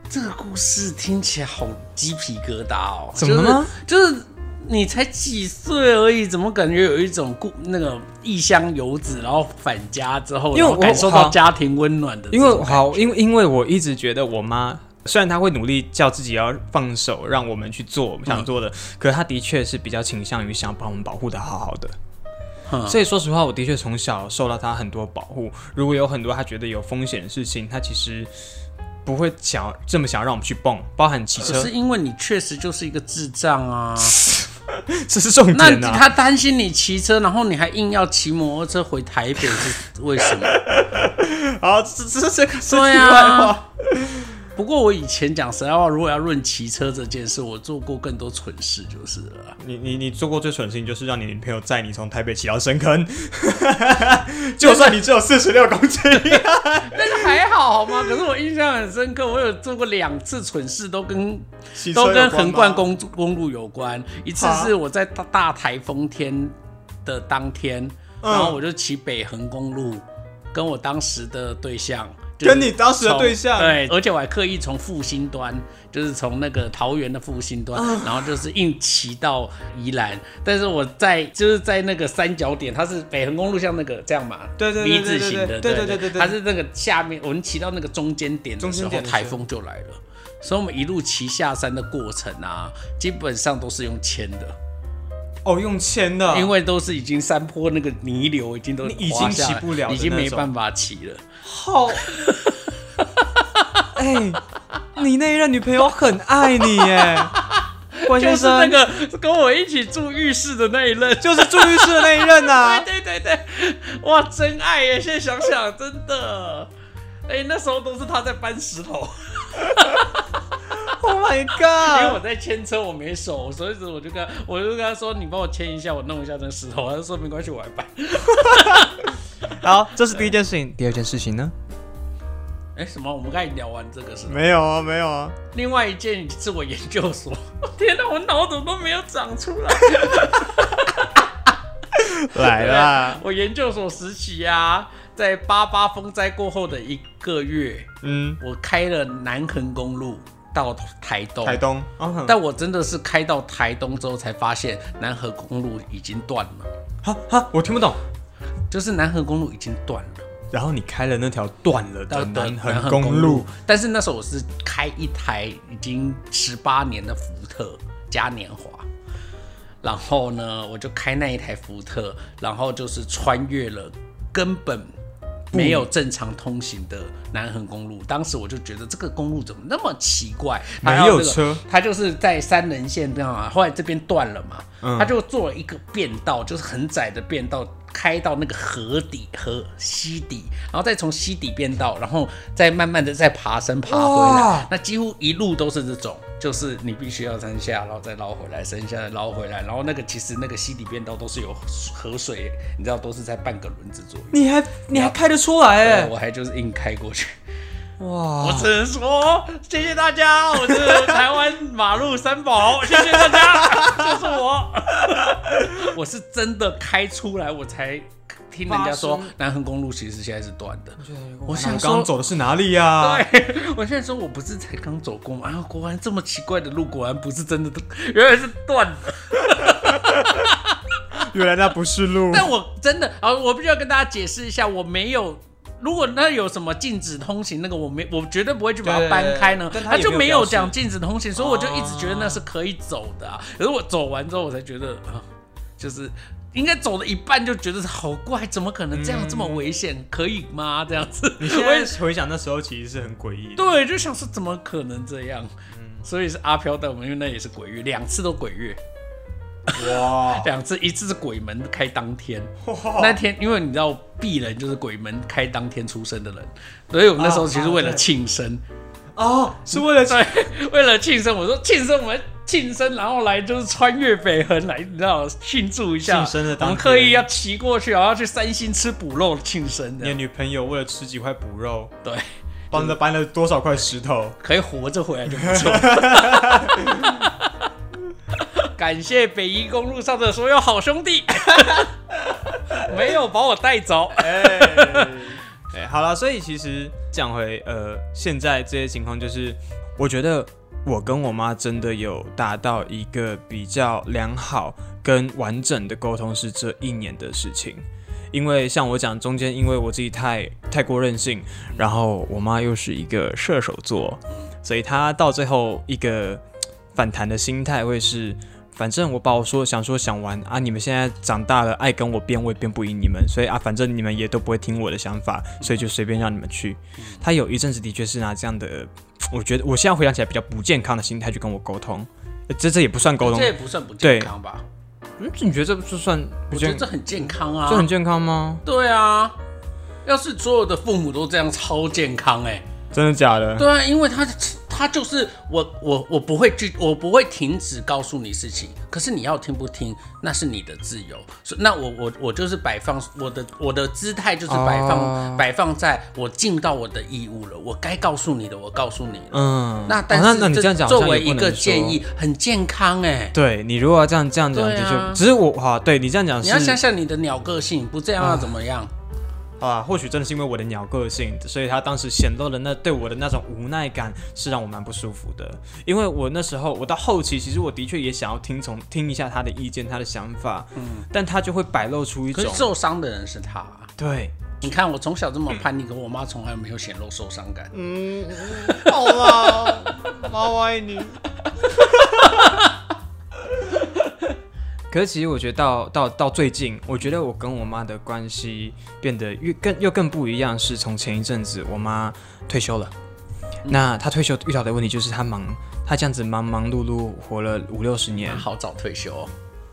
这个故事听起来好鸡皮疙瘩哦！怎么了？就是你才几岁而已，怎么感觉有一种故那个异乡游子，然后返家之后，因为感受到家庭温暖的。因为好，因为因为我一直觉得我妈虽然她会努力叫自己要放手，让我们去做我们想做的，可是她的确是比较倾向于想把我们保护的好好的。所以说实话，我的确从小受到她很多保护。如果有很多她觉得有风险的事情，她其实。不会想这么想让我们去蹦，包含骑车。是因为你确实就是一个智障啊，这是重点啊。那他担心你骑车，然后你还硬要骑摩托车回台北，是为什么？好，这这这个对啊。不过我以前讲实在话，如果要论骑车这件事，我做过更多蠢事就是了。你你你做过最蠢的事情就是让你女朋友载你从台北骑到深坑，就算你只有四十六公斤，但是还好好吗？可是我印象很深刻，我有做过两次蠢事，都跟都跟横贯公公路有关。一次是我在大大台风天的当天，然后我就骑北横公路，跟我当时的对象。就是跟你当时的对象，对，而且我还刻意从复兴端，就是从那个桃园的复兴端，啊。然后就是硬骑到宜兰。但是我在就是在那个三角点，它是北横公路像那个这样嘛，对对对 V 对字形的，对对对对对它是那个下面我们骑到那个中间点的中时候，间点的时候。台风就来了。所以，我们一路骑下山的过程啊，基本上都是用牵的，哦，用牵的，因为都是已经山坡那个泥流已经都你已经滑下来骑不了已经没办法骑了。好，哎、你那一任女朋友很爱你耶，关先就是那，个跟我一起住浴室的那一任，就是住浴室的那一任啊。对对对对，哇，真爱耶！现在想想，真的，哎、那时候都是他在搬石头，Oh my god！因为我在牵车，我没手，所以我就跟他，我就跟他说，你帮我牵一下，我弄一下那个石头。他就说没关系，我来搬。好，这是第一件事情。第二件事情呢？哎、什么？我们刚才聊完这个是吗？没有啊，没有啊。另外一件是我研究所，天哪，我脑怎么都没有长出来。来啦，我研究所时期啊，在八八风灾过后的一个月，嗯，我开了南横公路到台东。台东，嗯，但我真的是开到台东之后才发现南河公路已经断了，哈哈，我听不懂。就是南河公路已经断了，然后你开了那条断了的到南南横公路，。但是那时候我是开一台已经十八年的福特嘉年华，然后呢，我就开那一台福特，然后就是穿越了根本。没有正常通行的南横公路，当时我就觉得这个公路怎么那么奇怪？它没有车，它就是在三棱线这样啊，后来这边断了嘛，嗯。他就做了一个变道，就是很窄的变道，开到那个河底河溪底，然后再从溪底变道，然后再慢慢的再爬升爬回来，那几乎一路都是这种，就是你必须要山下，然后再捞回来，山下再捞回来，然后那个其实那个溪底变道都是有河水，你知道都是在半个轮子左右。你还你还开得出来对哎？我还就是硬开过去，哇我，只能说谢谢大家，我是台湾马路三宝，谢谢大家，就是我，我是真的开出来，我才听人家说南横公路其实现在是断的。我想我刚说走的是哪里呀？对，我现在说我不是才刚走过吗？啊，果然这么奇怪的路，果然不是真的，原来是断的。原来那不是路。但我真的啊，我必须要跟大家解释一下，我没有。如果那有什么禁止通行，那个我没，我绝对不会去把它搬开呢。他就没有讲禁止通行，所以我就一直觉得那是可以走的啊。可是我走完之后，我才觉得啊，就是应该走了一半就觉得好怪，怎么可能这样这么危险？可以吗？这样子，你现我也在回想那时候其实是很诡异。对，就想说怎么可能这样？嗯所以是阿飘带我们，因为那也是鬼月，两次都鬼月，哇，两次，一次是鬼门开当天，那天因为你知道鄙人就是鬼门开当天出生的人，所以我们那时候其实为了庆生，哦，是为了 对，为了庆生，我说庆生我们庆生，然后来就是穿越北横来，你知道庆祝一下，庆生的当天。我们刻意要骑过去，然后要去三星吃补肉庆生的，你的女朋友为了吃几块补肉，对，帮着搬了多少块石头？可以活着回来就不错。感谢北宜公路上的所有好兄弟，没有把我带走。哎，哎，好了，所以其实讲回呃，现在这些情况，就是我觉得我跟我妈真的有达到一个比较良好跟完整的沟通，是这一年的事情。因为像我讲，中间因为我自己太太过任性，然后我妈又是一个射手座，所以她到最后一个反弹的心态会是，反正我把我说想说想完啊，你们现在长大了，爱跟我辩，我也辩不赢你们，所以啊，反正你们也都不会听我的想法，所以就随便让你们去。他有一阵子的确是拿这样的，我觉得我现在回想起来比较不健康的心态去跟我沟通，呃这这也不算沟通这，也不算不健康吧？嗯，你觉得这这算不健我觉得这很健康啊，这很健康吗？对啊。要是所有的父母都这样，超健康哎、真的假的？对啊，因为他他就是我我我不会拒，我不会停止告诉你事情，可是你要听不听，那是你的自由。那我我我就是摆放我的我的姿态就是摆放、哦摆放在我尽到我的义务了，我该告诉你的我告诉你了。嗯，那但是、哦那那你这样讲，作为一个建议，很健康哎、对你如果要这样这样讲，的确，只是我哈，对你这样讲，你要想想你的鸟个性，不这样要怎么样？啊，或许真的是因为我的鸟个性，所以他当时显露的那对我的那种无奈感是让我蛮不舒服的。因为我那时候我到后期，其实我的确也想要听从听一下他的意见、他的想法，嗯，但他就会摆露出一种受伤的人是他。对，你看我从小这么叛逆，可我妈从来没有显露受伤感。嗯，好啦，妈我爱你。可是其实我觉得到到到最近，我觉得我跟我妈的关系变得越更又更不一样，是从前一阵子我妈退休了。那她退休遇到的问题就是她忙，她这样子忙忙碌碌活了五六十年，好早退休哦。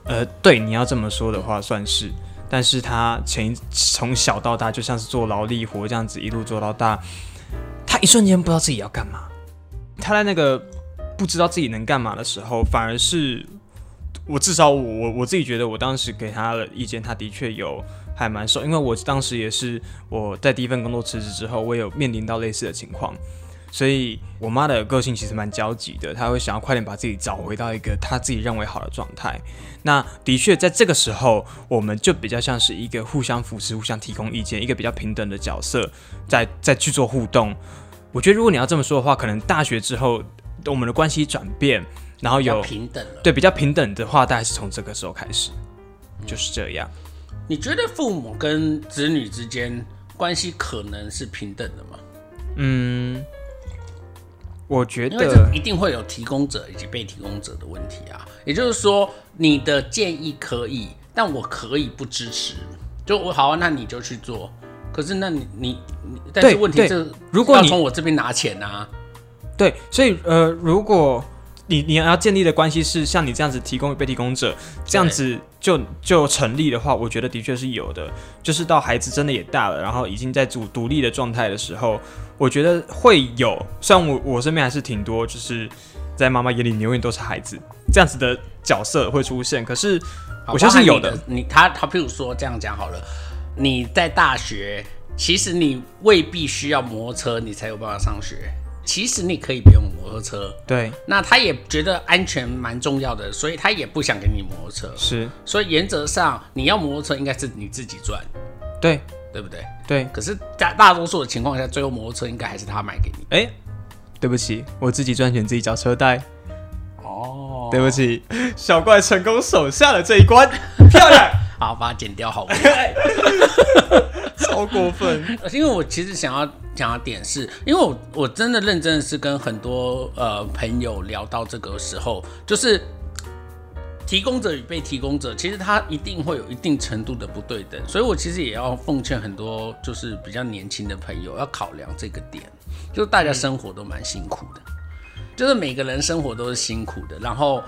呃，对，你要这么说的话算是。但是她前从小到大就像是做劳力活这样子一路做到大，她一瞬间不知道自己要干嘛。她在那个不知道自己能干嘛的时候，反而是我至少我我我自己觉得，我当时给他的意见，他的确有还蛮受，因为我当时也是我在第一份工作辞职之后，我有面临到类似的情况。所以，我妈的个性其实蛮焦急的，她会想要快点把自己找回到一个她自己认为好的状态。那的确，在这个时候，我们就比较像是一个互相扶持、互相提供意见，一个比较平等的角色，在在去做互动。我觉得，如果你要这么说的话，可能大学之后我们的关系转变，然后有平等了，对比较平等的话，大概是从这个时候开始，就是这样。你觉得父母跟子女之间关系可能是平等的吗？嗯。我觉得，因为这一定会有提供者以及被提供者的问题啊。也就是说，你的建议可以，但我可以不支持。就我好啊，那你就去做。可是，那你你你，但是问题是，如果你从我这边拿钱啊，对，所以呃，如果你你要建立的关系是像你这样子提供被提供者这样子就就成立的话，我觉得的确是有的。就是到孩子真的也大了，然后已经在主独立的状态的时候。我觉得会有，虽然我我身边还是挺多，就是在妈妈眼里，你永远都是孩子这样子的角色会出现。可是我相信有的。你他他，譬如说这样讲好了，你在大学，其实你未必需要摩托车，你才有办法上学。其实你可以不用摩托车。对。那他也觉得安全蛮重要的，所以他也不想给你摩托车。是。所以原则上，你要摩托车应该是你自己赚。对。对不对？对，可是大大多数的情况下，最后摩托车应该还是他买给你。哎，对不起，我自己赚钱，自己交车贷。哦，对不起，小怪成功守下了这一关，漂亮。好，把它剪掉，好。超过分。因为我其实想要讲的点是，因为我我真的认真的是跟很多呃朋友聊到这个时候，就是。提供者与被提供者，其实他一定会有一定程度的不对等，所以我其实也要奉劝很多就是比较年轻的朋友要考量这个点，就是大家生活都蛮辛苦的，就是每个人生活都是辛苦的，然后。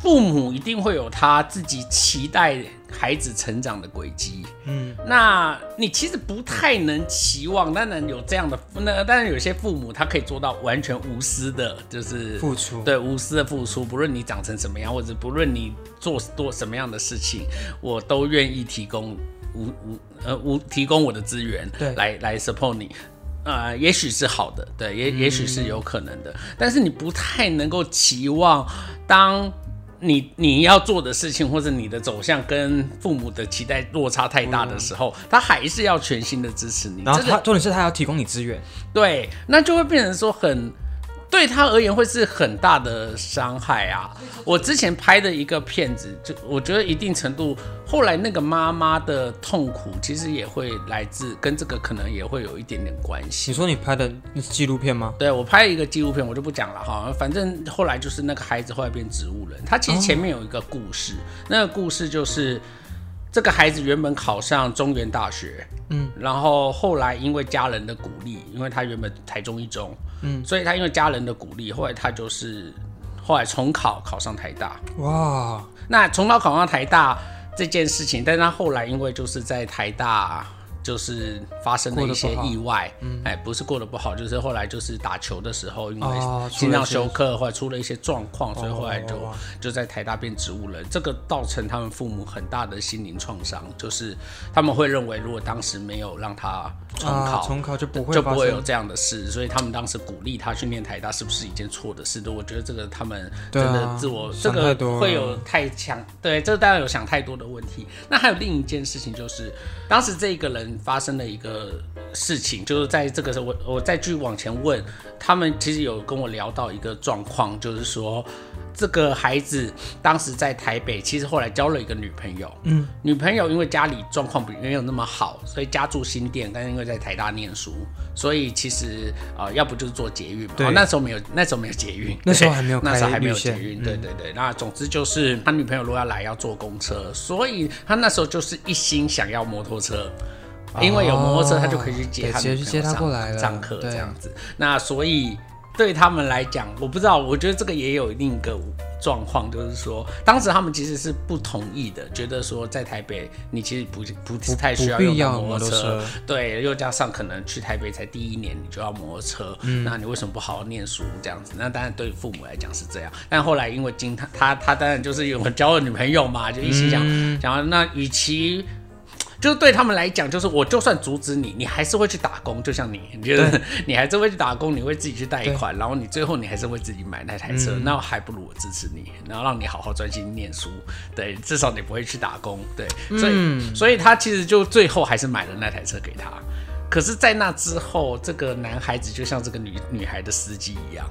父母一定会有他自己期待孩子成长的轨迹，嗯，那你其实不太能期望，当然有这样的，那当然有些父母他可以做到完全无私的，就是付出，对，无私的付出，不论你长成什么样，或者不论你做多什么样的事情，我都愿意提供无无呃无提供我的资源，对，来来 support 你，呃，也许是好的，对，也也许是有可能的，但是你不太能够期望当。你你要做的事情，或者你的走向跟父母的期待落差太大的时候，他还是要全心的支持你。然后他重点是他要提供你资源，对，那就会变成说很。对他而言会是很大的伤害啊！我之前拍的一个片子，就我觉得一定程度，后来那个妈妈的痛苦，其实也会来自跟这个可能也会有一点点关系。你说你拍的那是纪录片吗？对，我拍一个纪录片，我就不讲了哈。反正后来就是那个孩子后来变植物人，他其实前面有一个故事，那个故事就是这个孩子原本考上中原大学，嗯，然后后来因为家人的鼓励，因为他原本台中一中。嗯，所以他因为家人的鼓励，后来他就是后来重考考上台大。哇，那重考考上台大这件事情，但是他后来因为就是在台大。就是发生了一些意外，哎，不是过得不好，就是后来就是打球的时候，因为心脏休克或者出了一些状况，所以后来就就在台大变植物人，这个造成他们父母很大的心灵创伤，就是他们会认为如果当时没有让他重考，重考就不会就不会有这样的事，所以他们当时鼓励他去念台大，是不是一件错的事？我觉得这个他们真的自我这个会有太强，对，这个当然有想太多的问题。那还有另一件事情就是，当时这个人。发生了一个事情，就是在这个时候，我我再继续往前问，他们其实有跟我聊到一个状况，就是说这个孩子当时在台北，其实后来交了一个女朋友，嗯，女朋友因为家里状况比没有那么好，所以家住新店，但是因为在台大念书，所以其实呃，要不就是做捷运嘛，哦那时候没有，那时候没有捷运，那时候还没有那时候还没有捷运，对对对。那总之就是他女朋友如果要来要坐公车，所以他那时候就是一心想要摩托车。因为有摩托车，他就可以去接他对直接去接他过来了上课对这样子。那所以对他们来讲，我不知道，我觉得这个也有另一个状况，就是说，当时他们其实是不同意的，觉得说在台北你其实不不是太需要用摩托车对，又加上可能去台北才第一年你就要摩托车，嗯那你为什么不好好念书这样子？那当然对父母来讲是这样，但后来因为经他他他当然就是有 交了女朋友嘛，就一起想嗯想要那与其。就是对他们来讲，就是我就算阻止你，你还是会去打工，就像你，你觉得你还是会去打工，你会自己去贷款，然后你最后你还是会自己买那台车，嗯。那还不如我支持你，然后让你好好专心念书，对，至少你不会去打工，对，所以、嗯。所以他其实就最后还是买了那台车给他。可是，在那之后，这个男孩子就像这个女女孩的司机一样，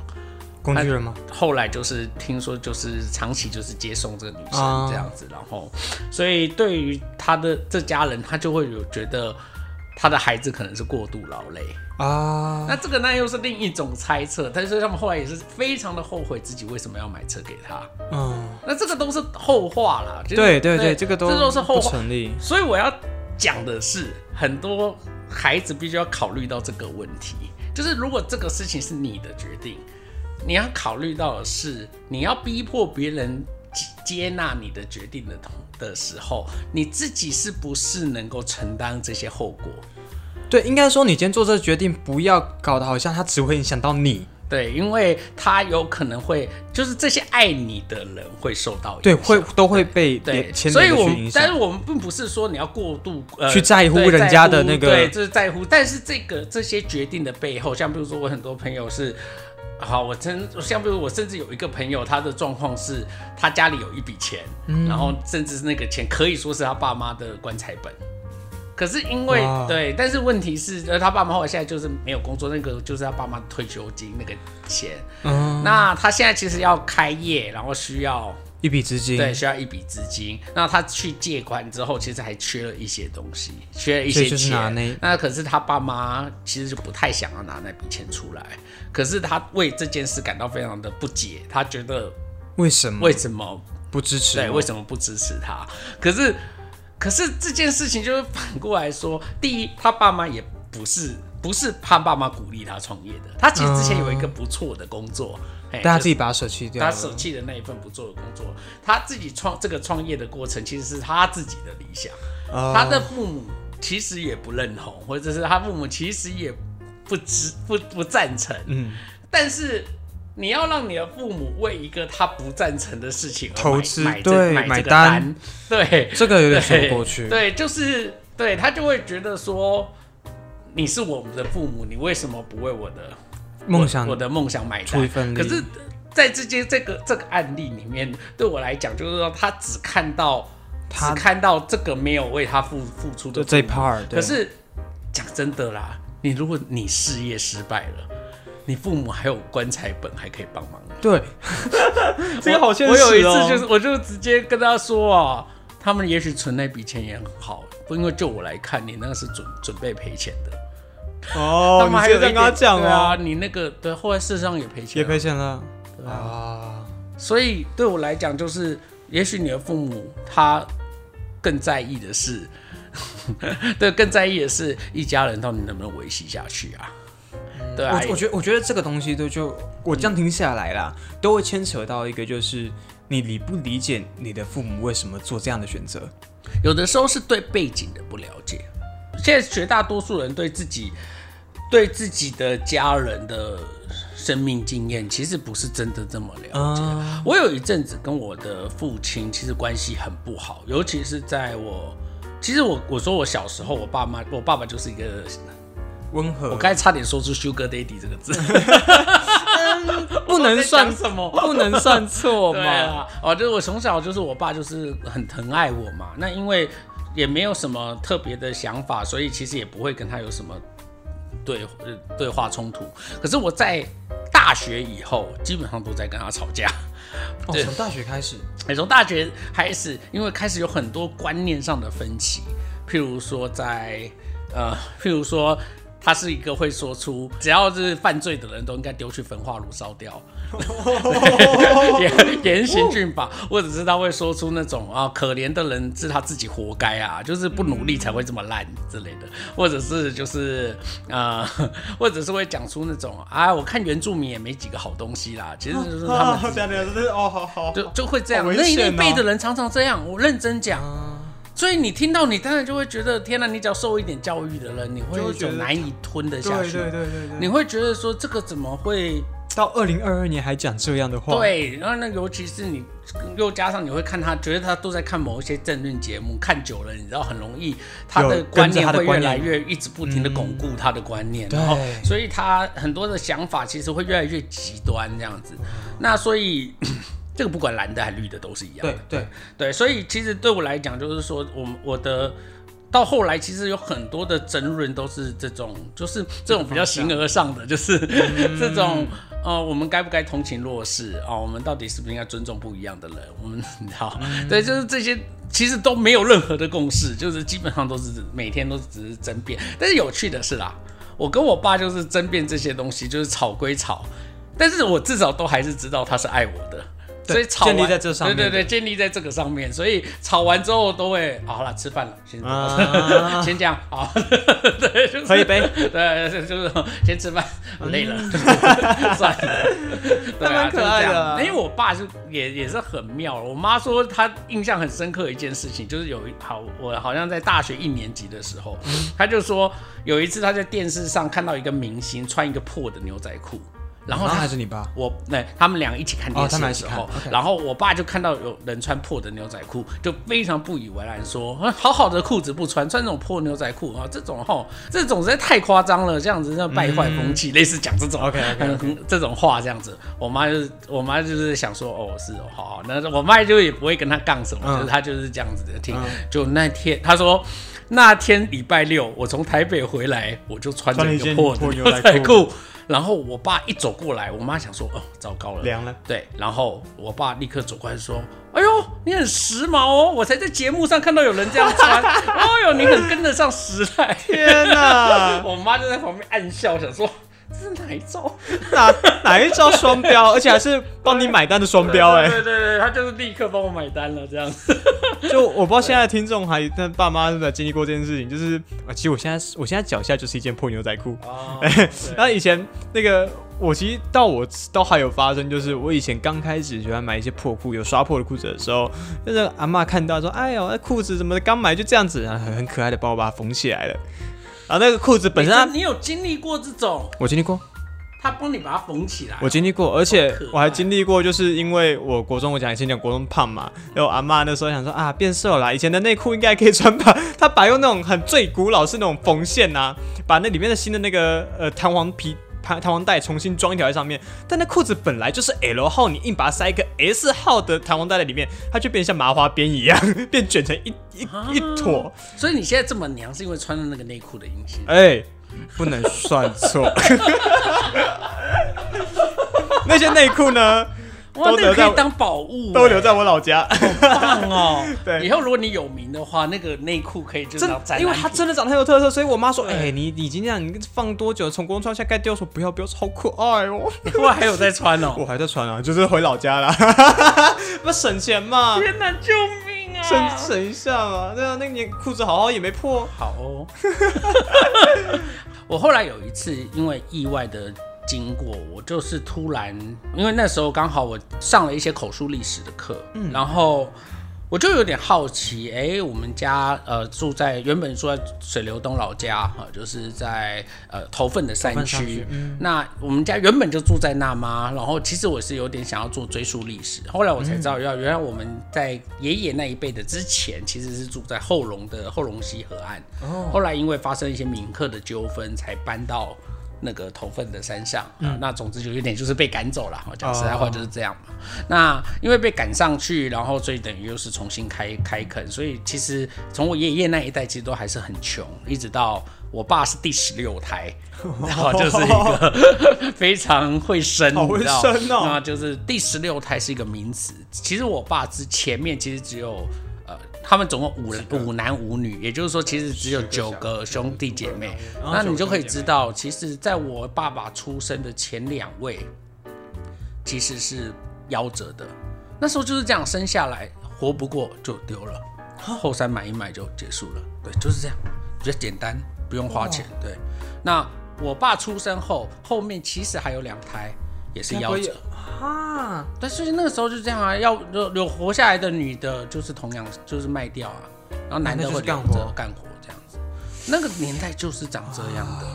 工具人吗？后来就是听说就是长期就是接送这个女生啊这样子，然后所以对于他的这家人，他就会有觉得他的孩子可能是过度劳累。啊，那这个那又是另一种猜测，但是他们后来也是非常的后悔自己为什么要买车给他。嗯，那这个都是后话啦，就是对对对，这个都这都是后话。成立。所以我要讲的是，很多孩子必须要考虑到这个问题，就是如果这个事情是你的决定，你要考虑到的是，你要逼迫别人接接纳你的决定的同的时候，你自己是不是能够承担这些后果？对，应该说你今天做这个决定，不要搞得好像它只会影响到你，对，因为他有可能会，就是这些爱你的人会受到影响对，会都会被对所以我们但是。我们并不是说你要过度呃去在乎人家的那个对，就是在乎。但是这个这些决定的背后，像比如说我很多朋友是。好，我真像比如我甚至有一个朋友，他的状况是他家里有一笔钱，嗯然后甚至是那个钱可以说是他爸妈的棺材本。可是因为对，但是问题是，呃，他爸妈后来现在就是没有工作，那个就是他爸妈退休金那个钱。嗯，那他现在其实要开业，然后需要一笔资金，对，需要一笔资金。那他去借款之后，其实还缺了一些东西，缺了一些所以就是拿钱。那那可是他爸妈其实就不太想要拿那笔钱出来，可是他为这件事感到非常的不解，他觉得为什么为什么不支持？对为什么不支持他？可是可是这件事情就是反过来说，第一，他爸妈也不是不是他爸妈鼓励他创业的，他其实之前有一个不错的工作，但他自己把它舍弃掉。他舍弃的那一份不做的工作，他自己创这个创业的过程，其实是他自己的理想。哦他的父母其实也不认同，或者是他父母其实也不支不不赞成。嗯，但是你要让你的父母为一个他不赞成的事情而投资对买单，对，这个有点说不过去。对，就是对他就会觉得说，你是我们的父母，你为什么不为我的梦想我我的梦想买单？可是，在这件这个这个案例里面，对我来讲，就是说他只看到他只看到这个没有为他付付出的就这一 part，对可是讲真的啦，你如果你事业失败了，你父母还有棺材本还可以帮忙。对，这个好现实、哦、我有一次就是，我就直接跟他说啊，他们也许存那笔钱也很好，不因为就我来看，你那个是准准备赔钱的。哦，他们还有在跟他讲对啊，哦，你那个对，后来事实上也赔钱，也赔钱了对啊。啊。所以对我来讲，就是也许你的父母他更在意的是，对，更在意的是一家人到底能不能维系下去啊？对啊，我我觉得我觉得这个东西都就我这样听下来啦，都会牵扯到一个就是你理不理解你的父母为什么做这样的选择。有的时候是对背景的不了解。现在绝大多数人对自己、对自己的家人的生命经验，其实不是真的这么了解。啊我有一阵子跟我的父亲其实关系很不好，尤其是在我，其实我我说我小时候，我爸妈，我爸爸就是一个，温和，我刚才差点说出 Sugar Daddy 这个字，不能算什么？不能算错嘛。啊，哦，就是我从小就是我爸就是很疼爱我嘛。那因为也没有什么特别的想法，所以其实也不会跟他有什么对呃对话冲突。可是我在大学以后，基本上都在跟他吵架。哦，从大学开始，也从大学开始，因为开始有很多观念上的分歧，譬如说在呃，譬如说他是一个会说出只要是犯罪的人都应该丢去焚化炉烧掉，严严刑峻法，或者是他会说出那种啊可怜的人是他自己活该啊，就是不努力才会这么烂之类的，或者是就是呃，或者是会讲出那种啊，我看原住民也没几个好东西啦，其实就是他们 哦，好好，就就会这样，那一辈的人常常这样，我认真讲。啊所以你听到，你当然就会觉得，天哪！你只要受一点教育的人，你会有一种难以吞得下去。对对对对对，你会觉得说，这个怎么会？到二零二二年还讲这样的话，，对，然后那尤其是你又加上你会看他，觉得他都在看某一些政论节目，看久了，你知道很容易他的观念会越来越一直不停的巩固他的观念，对然后所以他很多的想法其实会越来越极端这样子。那所以这个不管蓝的还绿的都是一样的对。对，对，所以其实对我来讲，就是说我我的到后来，其实有很多的争论都是这种，就是这种比较形而上的，就是这种呃，我们该不该同情弱势啊、我们到底是不是应该尊重不一样的人？我们你知道，对，就是这些。其实都没有任何的共识，就是基本上都是每天都只是争辩。但是有趣的是啦，我跟我爸就是争辩这些东西，就是吵归吵，但是我至少都还是知道他是爱我的。对所以吵完建立在这上面对对对，建立在这个上面，所以吵完之后都会好了，吃饭了，先、啊。先这样好，对，就是喝一杯，对，就是先吃饭，累了，算了，对啊，可爱的啊。因为我爸是也也是很妙，我妈说她印象很深刻的一件事情，就是有一好，我好像在大学一年级的时候，嗯。她就说有一次她在电视上看到一个明星穿一个破的牛仔裤，然后然后她还是你爸，我那他们俩一起看电视的时候然后我爸就看到有人穿破的牛仔裤，就非常不以为然，说：“啊好好的裤子不穿，穿这种破牛仔裤啊，这种吼，这种实在太夸张了，这样子那败坏风气，类似讲这种 这种话这样子。”我妈就是我妈就是想说：“哦，是哦，好好。”那我妈就也不会跟他杠什么，嗯就是她就是这样子的听。嗯就那天她说。那天礼拜六，我从台北回来，我就穿着一个破的牛牛仔裤，然后我爸一走过来，我妈想说：“哦，糟糕了，凉了，对，然后我爸立刻走过来说：“哎呦，你很时髦哦！我才在节目上看到有人这样穿，哎呦，你很跟得上时代。天哪”，我妈就在旁边暗笑，想说这是哪一招？哪哪一招双标，而且还是帮你买单的双标哎、对对对，他就是立刻帮我买单了，这样子。就我不知道现在的听众还那爸妈是不是经历过这件事情，就是啊，其实我现在我现在脚下就是一件破牛仔裤。哦，然后以前那个我其实到我都还有发生，就是我以前刚开始喜欢买一些破裤，有刷破的裤子的时候，就是阿妈看到说，哎呦，那裤子怎么刚买就这样子，然后很很可爱的帮我把它缝起来了。然后那个裤子本身它你有经历过这种，我经历过，他帮你把它缝起来，我经历过，而且我还经历过，就是因为我国中我讲以前讲国中胖嘛，然后阿妈那时候想说啊变瘦了，以前的内裤应该可以穿吧，她把用那种很最古老是那种缝线啊，把那里面的新的那个呃弹簧皮。弹弹簧带重新装一条在上面，但那裤子本来就是 L 号，你硬把它塞一个 S 号的弹簧带在里面，它就变成像麻花边一样，变卷成一一一坨。所以你现在这么娘，是因为穿了那个内裤的影响。哎、不能算错。那些内裤呢，哇，那可以当宝物、都留在我老家。棒哦！对以后如果你有名的话，那个内裤可以就真当展览因为它真的长得很有特色，所以我妈说：“对哎、你你已经这样，你放多久？从国中穿下该丢？”说不要不要，超可爱哦。你后来还有在穿哦。我还在穿啊，就是回老家啦，不省钱嘛，天哪，救命啊！省省一下嘛。对啊，那你裤子好好也没破。好哦。我后来有一次因为意外的经过，我就是突然，因为那时候刚好我上了一些口述历史的课，嗯然后我就有点好奇，哎、我们家呃住在原本住在水流东老家哈、就是在呃头份的山区，嗯那我们家原本就住在那吗？然后其实我是有点想要做追溯历史，后来我才知道，要原来我们在爷爷那一辈的之前，其实是住在后龙的后龙溪河岸。哦，后来因为发生一些民客的纠纷，才搬到那个头份的山上啊。那总之就有点就是被赶走了，讲实在话就是这样嘛。那因为被赶上去，然后所以等于又是重新开开垦，所以其实从我爷爷那一代其实都还是很穷，一直到我爸是第十六胎，然后就是一个 非常会生，你知道生哦那就是第十六胎是一个名词。其实我爸之前面其实只有呃，他们总共五人五男五女，也就是说其实只有九个兄弟姐妹。哦那你就可以知道，其实在我爸爸出生的前两位，其实是夭折的。那时候就是这样生下来，活不过就丢了，后山买一买就结束了。对，就是这样，比较简单，不用花钱。对，那我爸出生后，后面其实还有两胎也是夭折。啊，但是那个时候就这样啊，要有有活下来的女的，就是同样就是卖掉啊，然后男的会干活干活这样子。那个年代就是长这样的。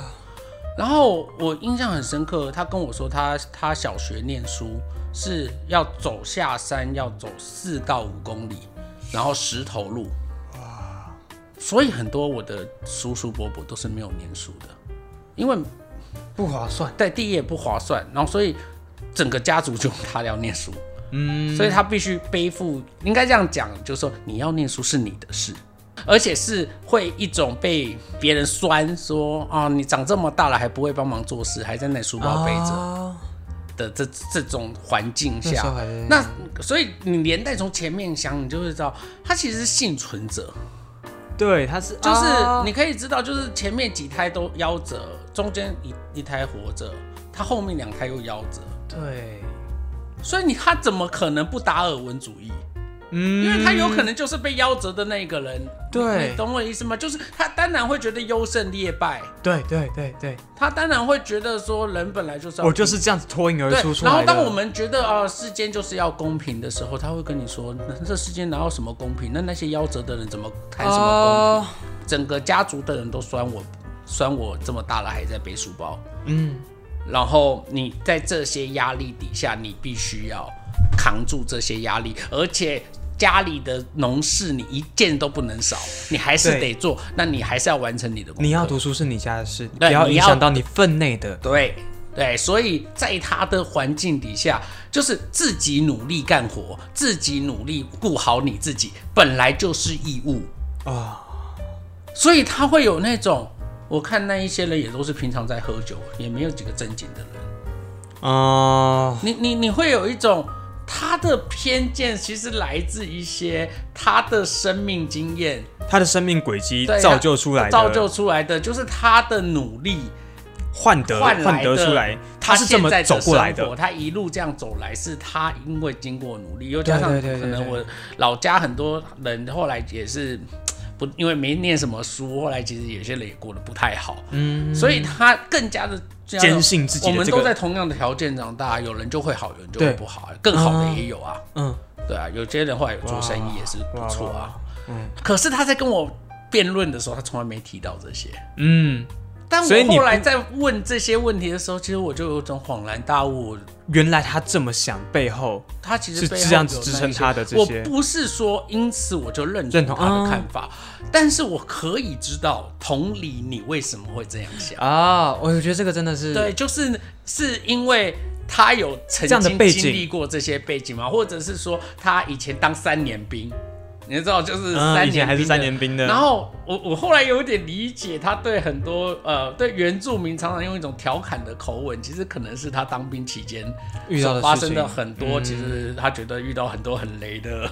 然后我印象很深刻，他跟我说他他小学念书是要走下山，要走四到五公里，然后石头路。所以很多我的叔叔伯伯都是没有念书的，因为不划算。对第一也不划算，然后所以整个家族就他要念书。嗯，所以他必须背负，应该这样讲，就是说你要念书是你的事，而且是会一种被别人酸说啊，你长这么大了还不会帮忙做事，还在那书包背着啊的这这种环境下，那所以你连带从前面想，你就会知道他其实是幸存者，对，他是就是啊。你可以知道，就是前面几胎都夭折，中间一一胎活着，他后面两胎又夭折，对，所以你他怎么可能不达尔文主义？嗯，因为他有可能就是被夭折的那个人，对懂我意思吗？就是他当然会觉得优胜劣败，对对对对，他当然会觉得说人本来就是要我就是这样子脱颖而出。出来。然后当我们觉得啊、世间就是要公平的时候，他会跟你说，那这世间哪有什么公平？那那些夭折的人怎么谈什么公平？啊整个家族的人都酸我，酸我这么大了还在背书包。嗯，然后你在这些压力底下，你必须要扛住这些压力，而且家里的农事你一件都不能少，你还是得做，那你还是要完成你的工作。你要读书是你家的事，你要要影响到你分内的。对对，所以在他的环境底下，就是自己努力干活，自己努力顾好你自己，本来就是义务啊。所以他会有那种，我看那一些人也都是平常在喝酒，也没有几个正经的人。啊，你你你会有一种他的偏见，其实来自一些他的生命经验他的生命轨迹造就出来的，造就出来的，就是他的努力换得换得出来，他是这么在走过来的。他一路这样走来，是他因为经过努力，又加上可能我老家很多人后来也是不因为没念什么书，后来其实有些人也过得不太好，嗯，所以他更加的坚信自己我们都在同样的条件长大，有人就会好，有人就会不好，更好的也有啊。嗯，对啊，有些人后来有做生意也是不错啊。嗯。可是他在跟我辩论的时候，他从来没提到这些。嗯，但所以你不我后来在问这些问题的时候，其实我就有种恍然大悟，原来他这么想，背后他其实是背后这样子支那一些撑他的这我些不是说因此我就认认同同他的啊看法，但是我可以知道同理你为什么会这样想。啊，我觉得这个真的是对，就是是因为他有曾这样的经背景经历过这些背景吗？或者是说他以前当三年兵，你知道，就是嗯，三年以前还是三年兵的，然后我我后来有一点理解，他对很多呃对原住民常常用一种调侃的口吻，其实可能是他当兵期间遇到的发生的很多，嗯。其实他觉得遇到很多很雷的，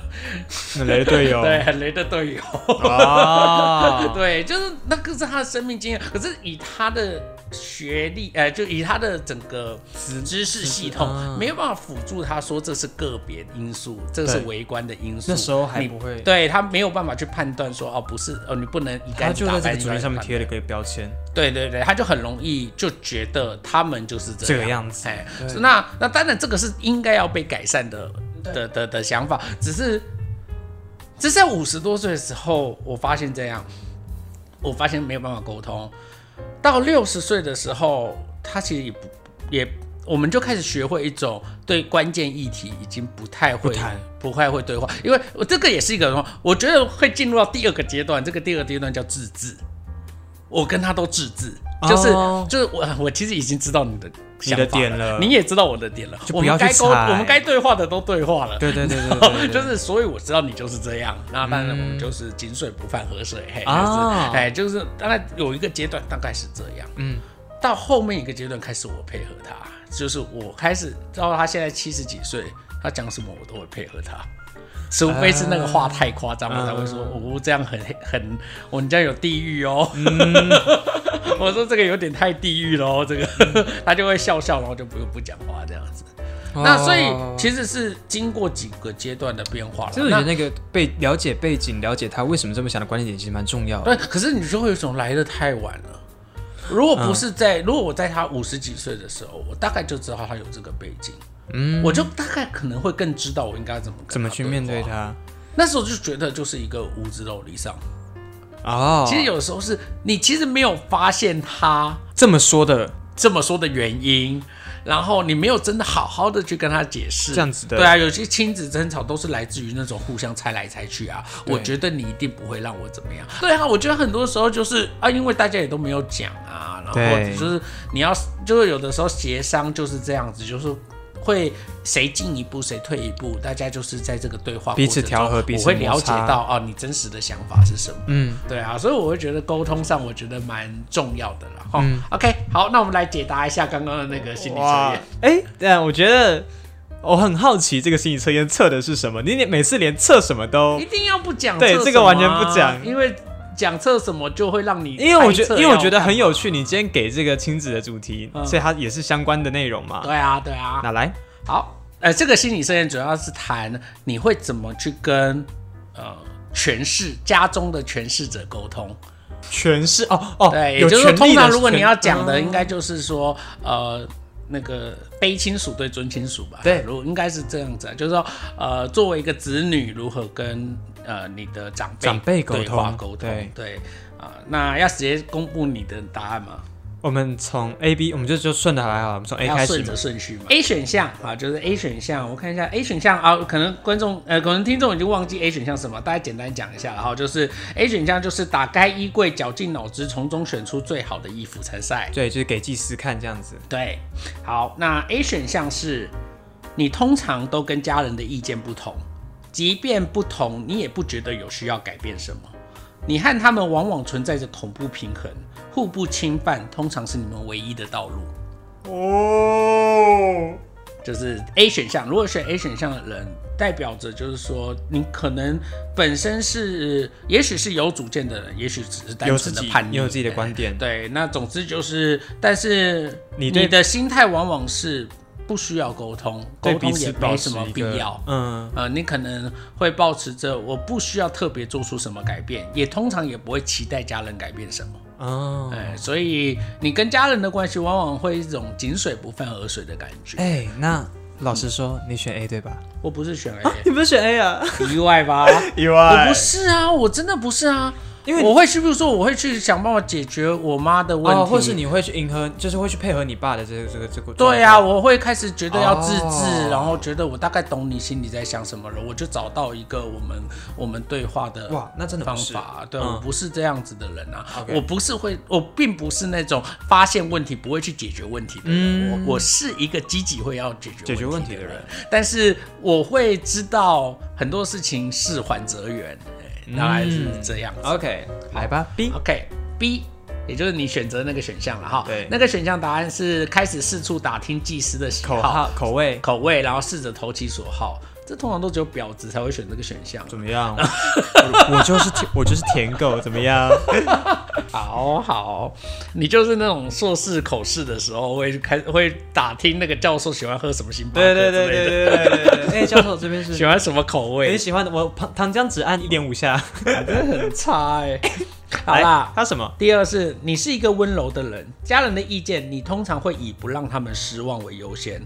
很雷的队友，对，很雷的队友。啊，对，就是那个是他的生命经验，可是以他的学历，呃，就以他的整个知识系统，嗯。没有办法辅助他说这是个别因素，这是对。微观的因素。那时候还你不会对他没有办法去判断说，哦，不是，哦，你不能一他竿子打翻就在这个主题上面贴了一个标签，对对对，他就很容易就觉得他们就是这这个样子哎，那那当然这个是应该要被改善的的的的想法，只是只是在五十多岁的时候，我发现这样，我发现没有办法沟通。到六十岁的时候，他其实也不也。我们就开始学会一种对关键议题已经不太会不谈不太会对话，因为我这个也是一个，我觉得会进入到第二个阶段，这个第二个阶段叫自治。我跟他都自治，就是、哦就是我我其实已经知道你的你的点了你也知道我的点了，我就不要去们该沟我们该对话的都对话了。对对对对对 对对就是，所以我知道你就是这样。那当然，我们嗯就是井水不犯河水，嘿，啊就是，哎，就是大概有一个阶段，大概是这样。嗯，到后面一个阶段开始，我配合他，就是我开始知道他现在七十几岁，他讲什么我都会配合他。除非是那个话太夸张，我才会说，哦，这样很很，我们家有地狱哦。我说这个有点太地狱了哦，这个他就会笑笑，然后就不不讲话这样子。那所以哦其实是经过几个阶段的变化了。其实我觉得那那个背了解背景、了解他为什么这么想的观点，其实蛮重要的。对，可是你就会有一种来的太晚了。如果不是在，如果我在他五十几岁的时候，我大概就知道他有这个背景，嗯，我就大概可能会更知道我应该怎么怎么去面对。他？那时候就觉得就是一个无知肉离上。哦，其实有时候是你其实没有发现他这么说的，这么说的原因，然后你没有真的好好的去跟他解释，这样子的对啊，有些亲子争吵都是来自于那种互相猜来猜去啊。我觉得你一定不会让我怎么样。对啊，我觉得很多时候就是啊，因为大家也都没有讲啊，然后对就是你要就是有的时候协商就是这样子，就是。会谁进一步谁退一步，大家就是在这个对话彼此调和彼此我会了解到哦，你真实的想法是什么。嗯，对啊，所以我会觉得沟通上，我觉得蛮重要的啦。哈、嗯 OK，好，那我们来解答一下刚刚的那个心理测哇验。，哎，对啊，我觉得我很好奇这个心理测验测的是什么？你连每次连测什么都一，定要不讲对测这个完全不讲因为讲测什么就会让你因为我觉得，因为我觉得很有趣。你今天给这个亲子的主题，嗯所以它也是相关的内容嘛。对啊，对啊。那来，好，呃，这个心理测验主要是谈你会怎么去跟呃诠释家中的诠释者沟通。诠释哦哦，对，也就是说，通常如果你要讲的，嗯应该就是说，呃，那个卑亲属对尊亲属吧？对如应该是这样子啊，就是说，呃，作为一个子女，如何跟呃你的长辈长辈沟通沟通？对对啊、那要直接公布你的答案吗？我们从 A B，我们就就顺着来好了，我们从 A 开始顺着。顺序嘛。A 选项啊，就是 A 选项，我看一下 A 选项啊，可能观众呃，可能听众已经忘记 A 选项什么，大家简单讲一下，然后就是 A 选项就是打开衣柜，绞尽脑汁，从中选出最好的衣服参赛。对，就是给技师看这样子。对，好，那 A 选项是你通常都跟家人的意见不同，即便不同，你也不觉得有需要改变什么。你和他们往往存在着同步平衡，互不侵犯，通常是你们唯一的道路。哦，就是 A 选项，如果选 A 选项的人，代表着就是说，你可能本身是，也许是有主见的人，也许只是单有自己纯的叛逆，你有自己的观点。对，那总之就是，但是你对你的心态往往是不需要沟通，沟通也没什么必要。嗯，呃，你可能会保持着我不需要特别做出什么改变，也通常也不会期待家人改变什么。哦，哎、所以你跟家人的关系往往会一种井水不犯河水的感觉。哎，那老实说，你选 A 对吧？我不是选 A，、你不是选 A 啊？意外吧？意外我不是啊，我真的不是啊。因为我会是不是说，我会去想办法解决我妈的问题，哦，或是你会去迎合，就是会去配合你爸的这个这个这个。对啊，，我会开始觉得要自治，哦。然后觉得我大概懂你心里在想什么了，我就找到一个我们我们对话的哇，那真的方不是。法。对、嗯。我不是这样子的人啊。我不是会，我并不是那种发现问题不会去解决问题的人，嗯。我我是一个积极会要解决解决问问题的人。但是我会知道很多事情事缓则圆，哎大概是这样子。OK，来吧，B。OK，B，也就是你选择那个选项了哈。对那个选项答案是开始四处打听技师的喜口号口味口味，然后试着投其所好。这通常都只有婊子才会选这个选项。怎么样？我我就是舔，我就是舔狗，怎么样？好好，你就是那种硕士口试的时候会开会打听那个教授喜欢喝什么星巴克对对对对对对对对。哎，教授这边是喜欢什么口味你味，喜欢的，我糖糖浆只按一点五下。真的很差 哎、好来啦，他什么？第二是你是一个温柔的人，家人的意见你通常会以不让他们失望为优先，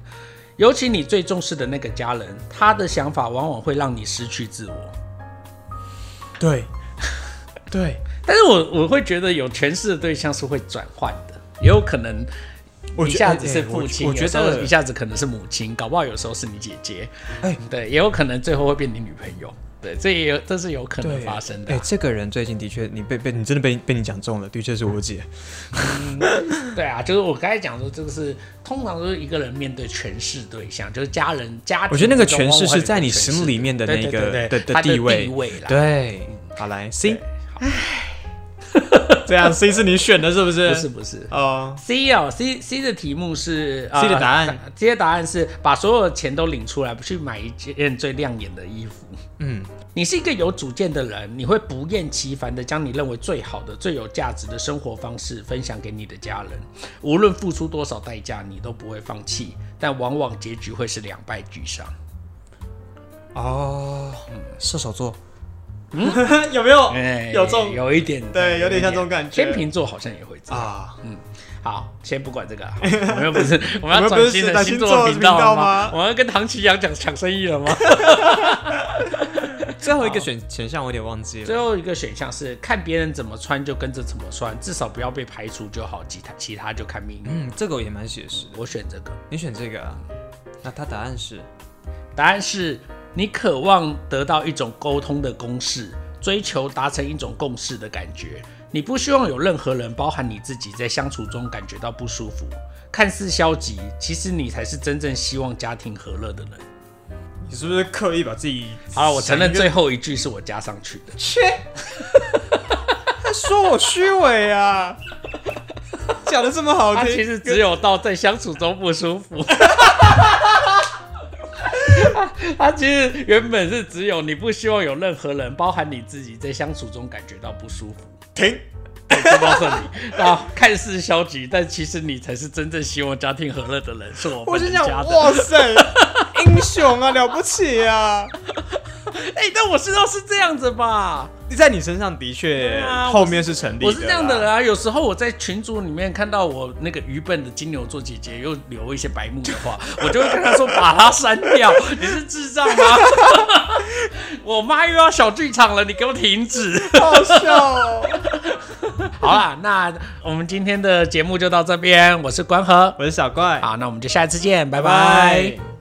尤其你最重视的那个家人，他的想法往往会让你失去自我。对，对，但是我我会觉得有权势的对象是会转换的，也有可能一下子是父亲，我觉得一下子可能是母亲，搞不好有时候是你姐姐，哎对，也有可能最后会变你女朋友。对，这也有这是有可能发生的哎、啊、这个人最近的确，你被被你真的被被你讲中了，的确是我姐。对啊，就是我刚才讲说，这个是通常都是一个人面对权势对象，就是家人家庭。我觉得那个权势是在你心里面的那个对的地位地位啦。对，好来 C，对好 这样 C 是你选的，是不是？不是不是。哦，C 哦，C C 的题目是、呃 C 的答案，C 的答案是把所有的钱都领出来，不去买一件最亮眼的衣服。嗯，你是一个有主见的人，你会不厌其烦的将你认为最好的、最有价值的生活方式分享给你的家人，无论付出多少代价，你都不会放弃。但往往结局会是两败俱伤。哦，射手座，有没有哎有这种有一点，对有点像这种感觉天秤座好像也会这样。啊？好，先不管这个，好 我们又不是我们要转新的星座频频道了吗吗？我们要跟唐奇阳讲抢生意了吗？最后一个选选项我有点忘记了。最后一个选项是看别人怎么穿就跟着怎么穿，至少不要被排除就好，其他其他就看命运。嗯，这个也蛮写实。我选这个，你选这个啊？那他答案是答案是你渴望得到一种沟通的公式，追求达成一种共识的感觉。你不希望有任何人，包含你自己，在相处中感觉到不舒服。看似消极，其实你才是真正希望家庭和乐的人。你是不是刻意把自己？好了，我承认最后一句是我加上去的。切，他说我虚伪啊，讲的这么好听，其实只有到在相处中不舒服。他其实原本是只有你不希望有任何人，包含你自己，在相处中感觉到不舒服。停。对就到这里。啊，看似消极，但其实你才是真正希望家庭和乐的人，是我我就想。哇塞，英雄啊，了不起啊！哎、但我知道是这样子吧？在你身上的确啊后面是成立的，我是这样的人。啊，有时候我在群组里面看到我那个愚笨的金牛座姐姐又留一些白目的话，我就会跟她说把它删掉。你是智障吗？我妈又要小剧场了，你给我停止。好笑哦。好了，那我们今天的节目就到这边，我是关河。我是小怪，好，那我们就下次见，拜。拜拜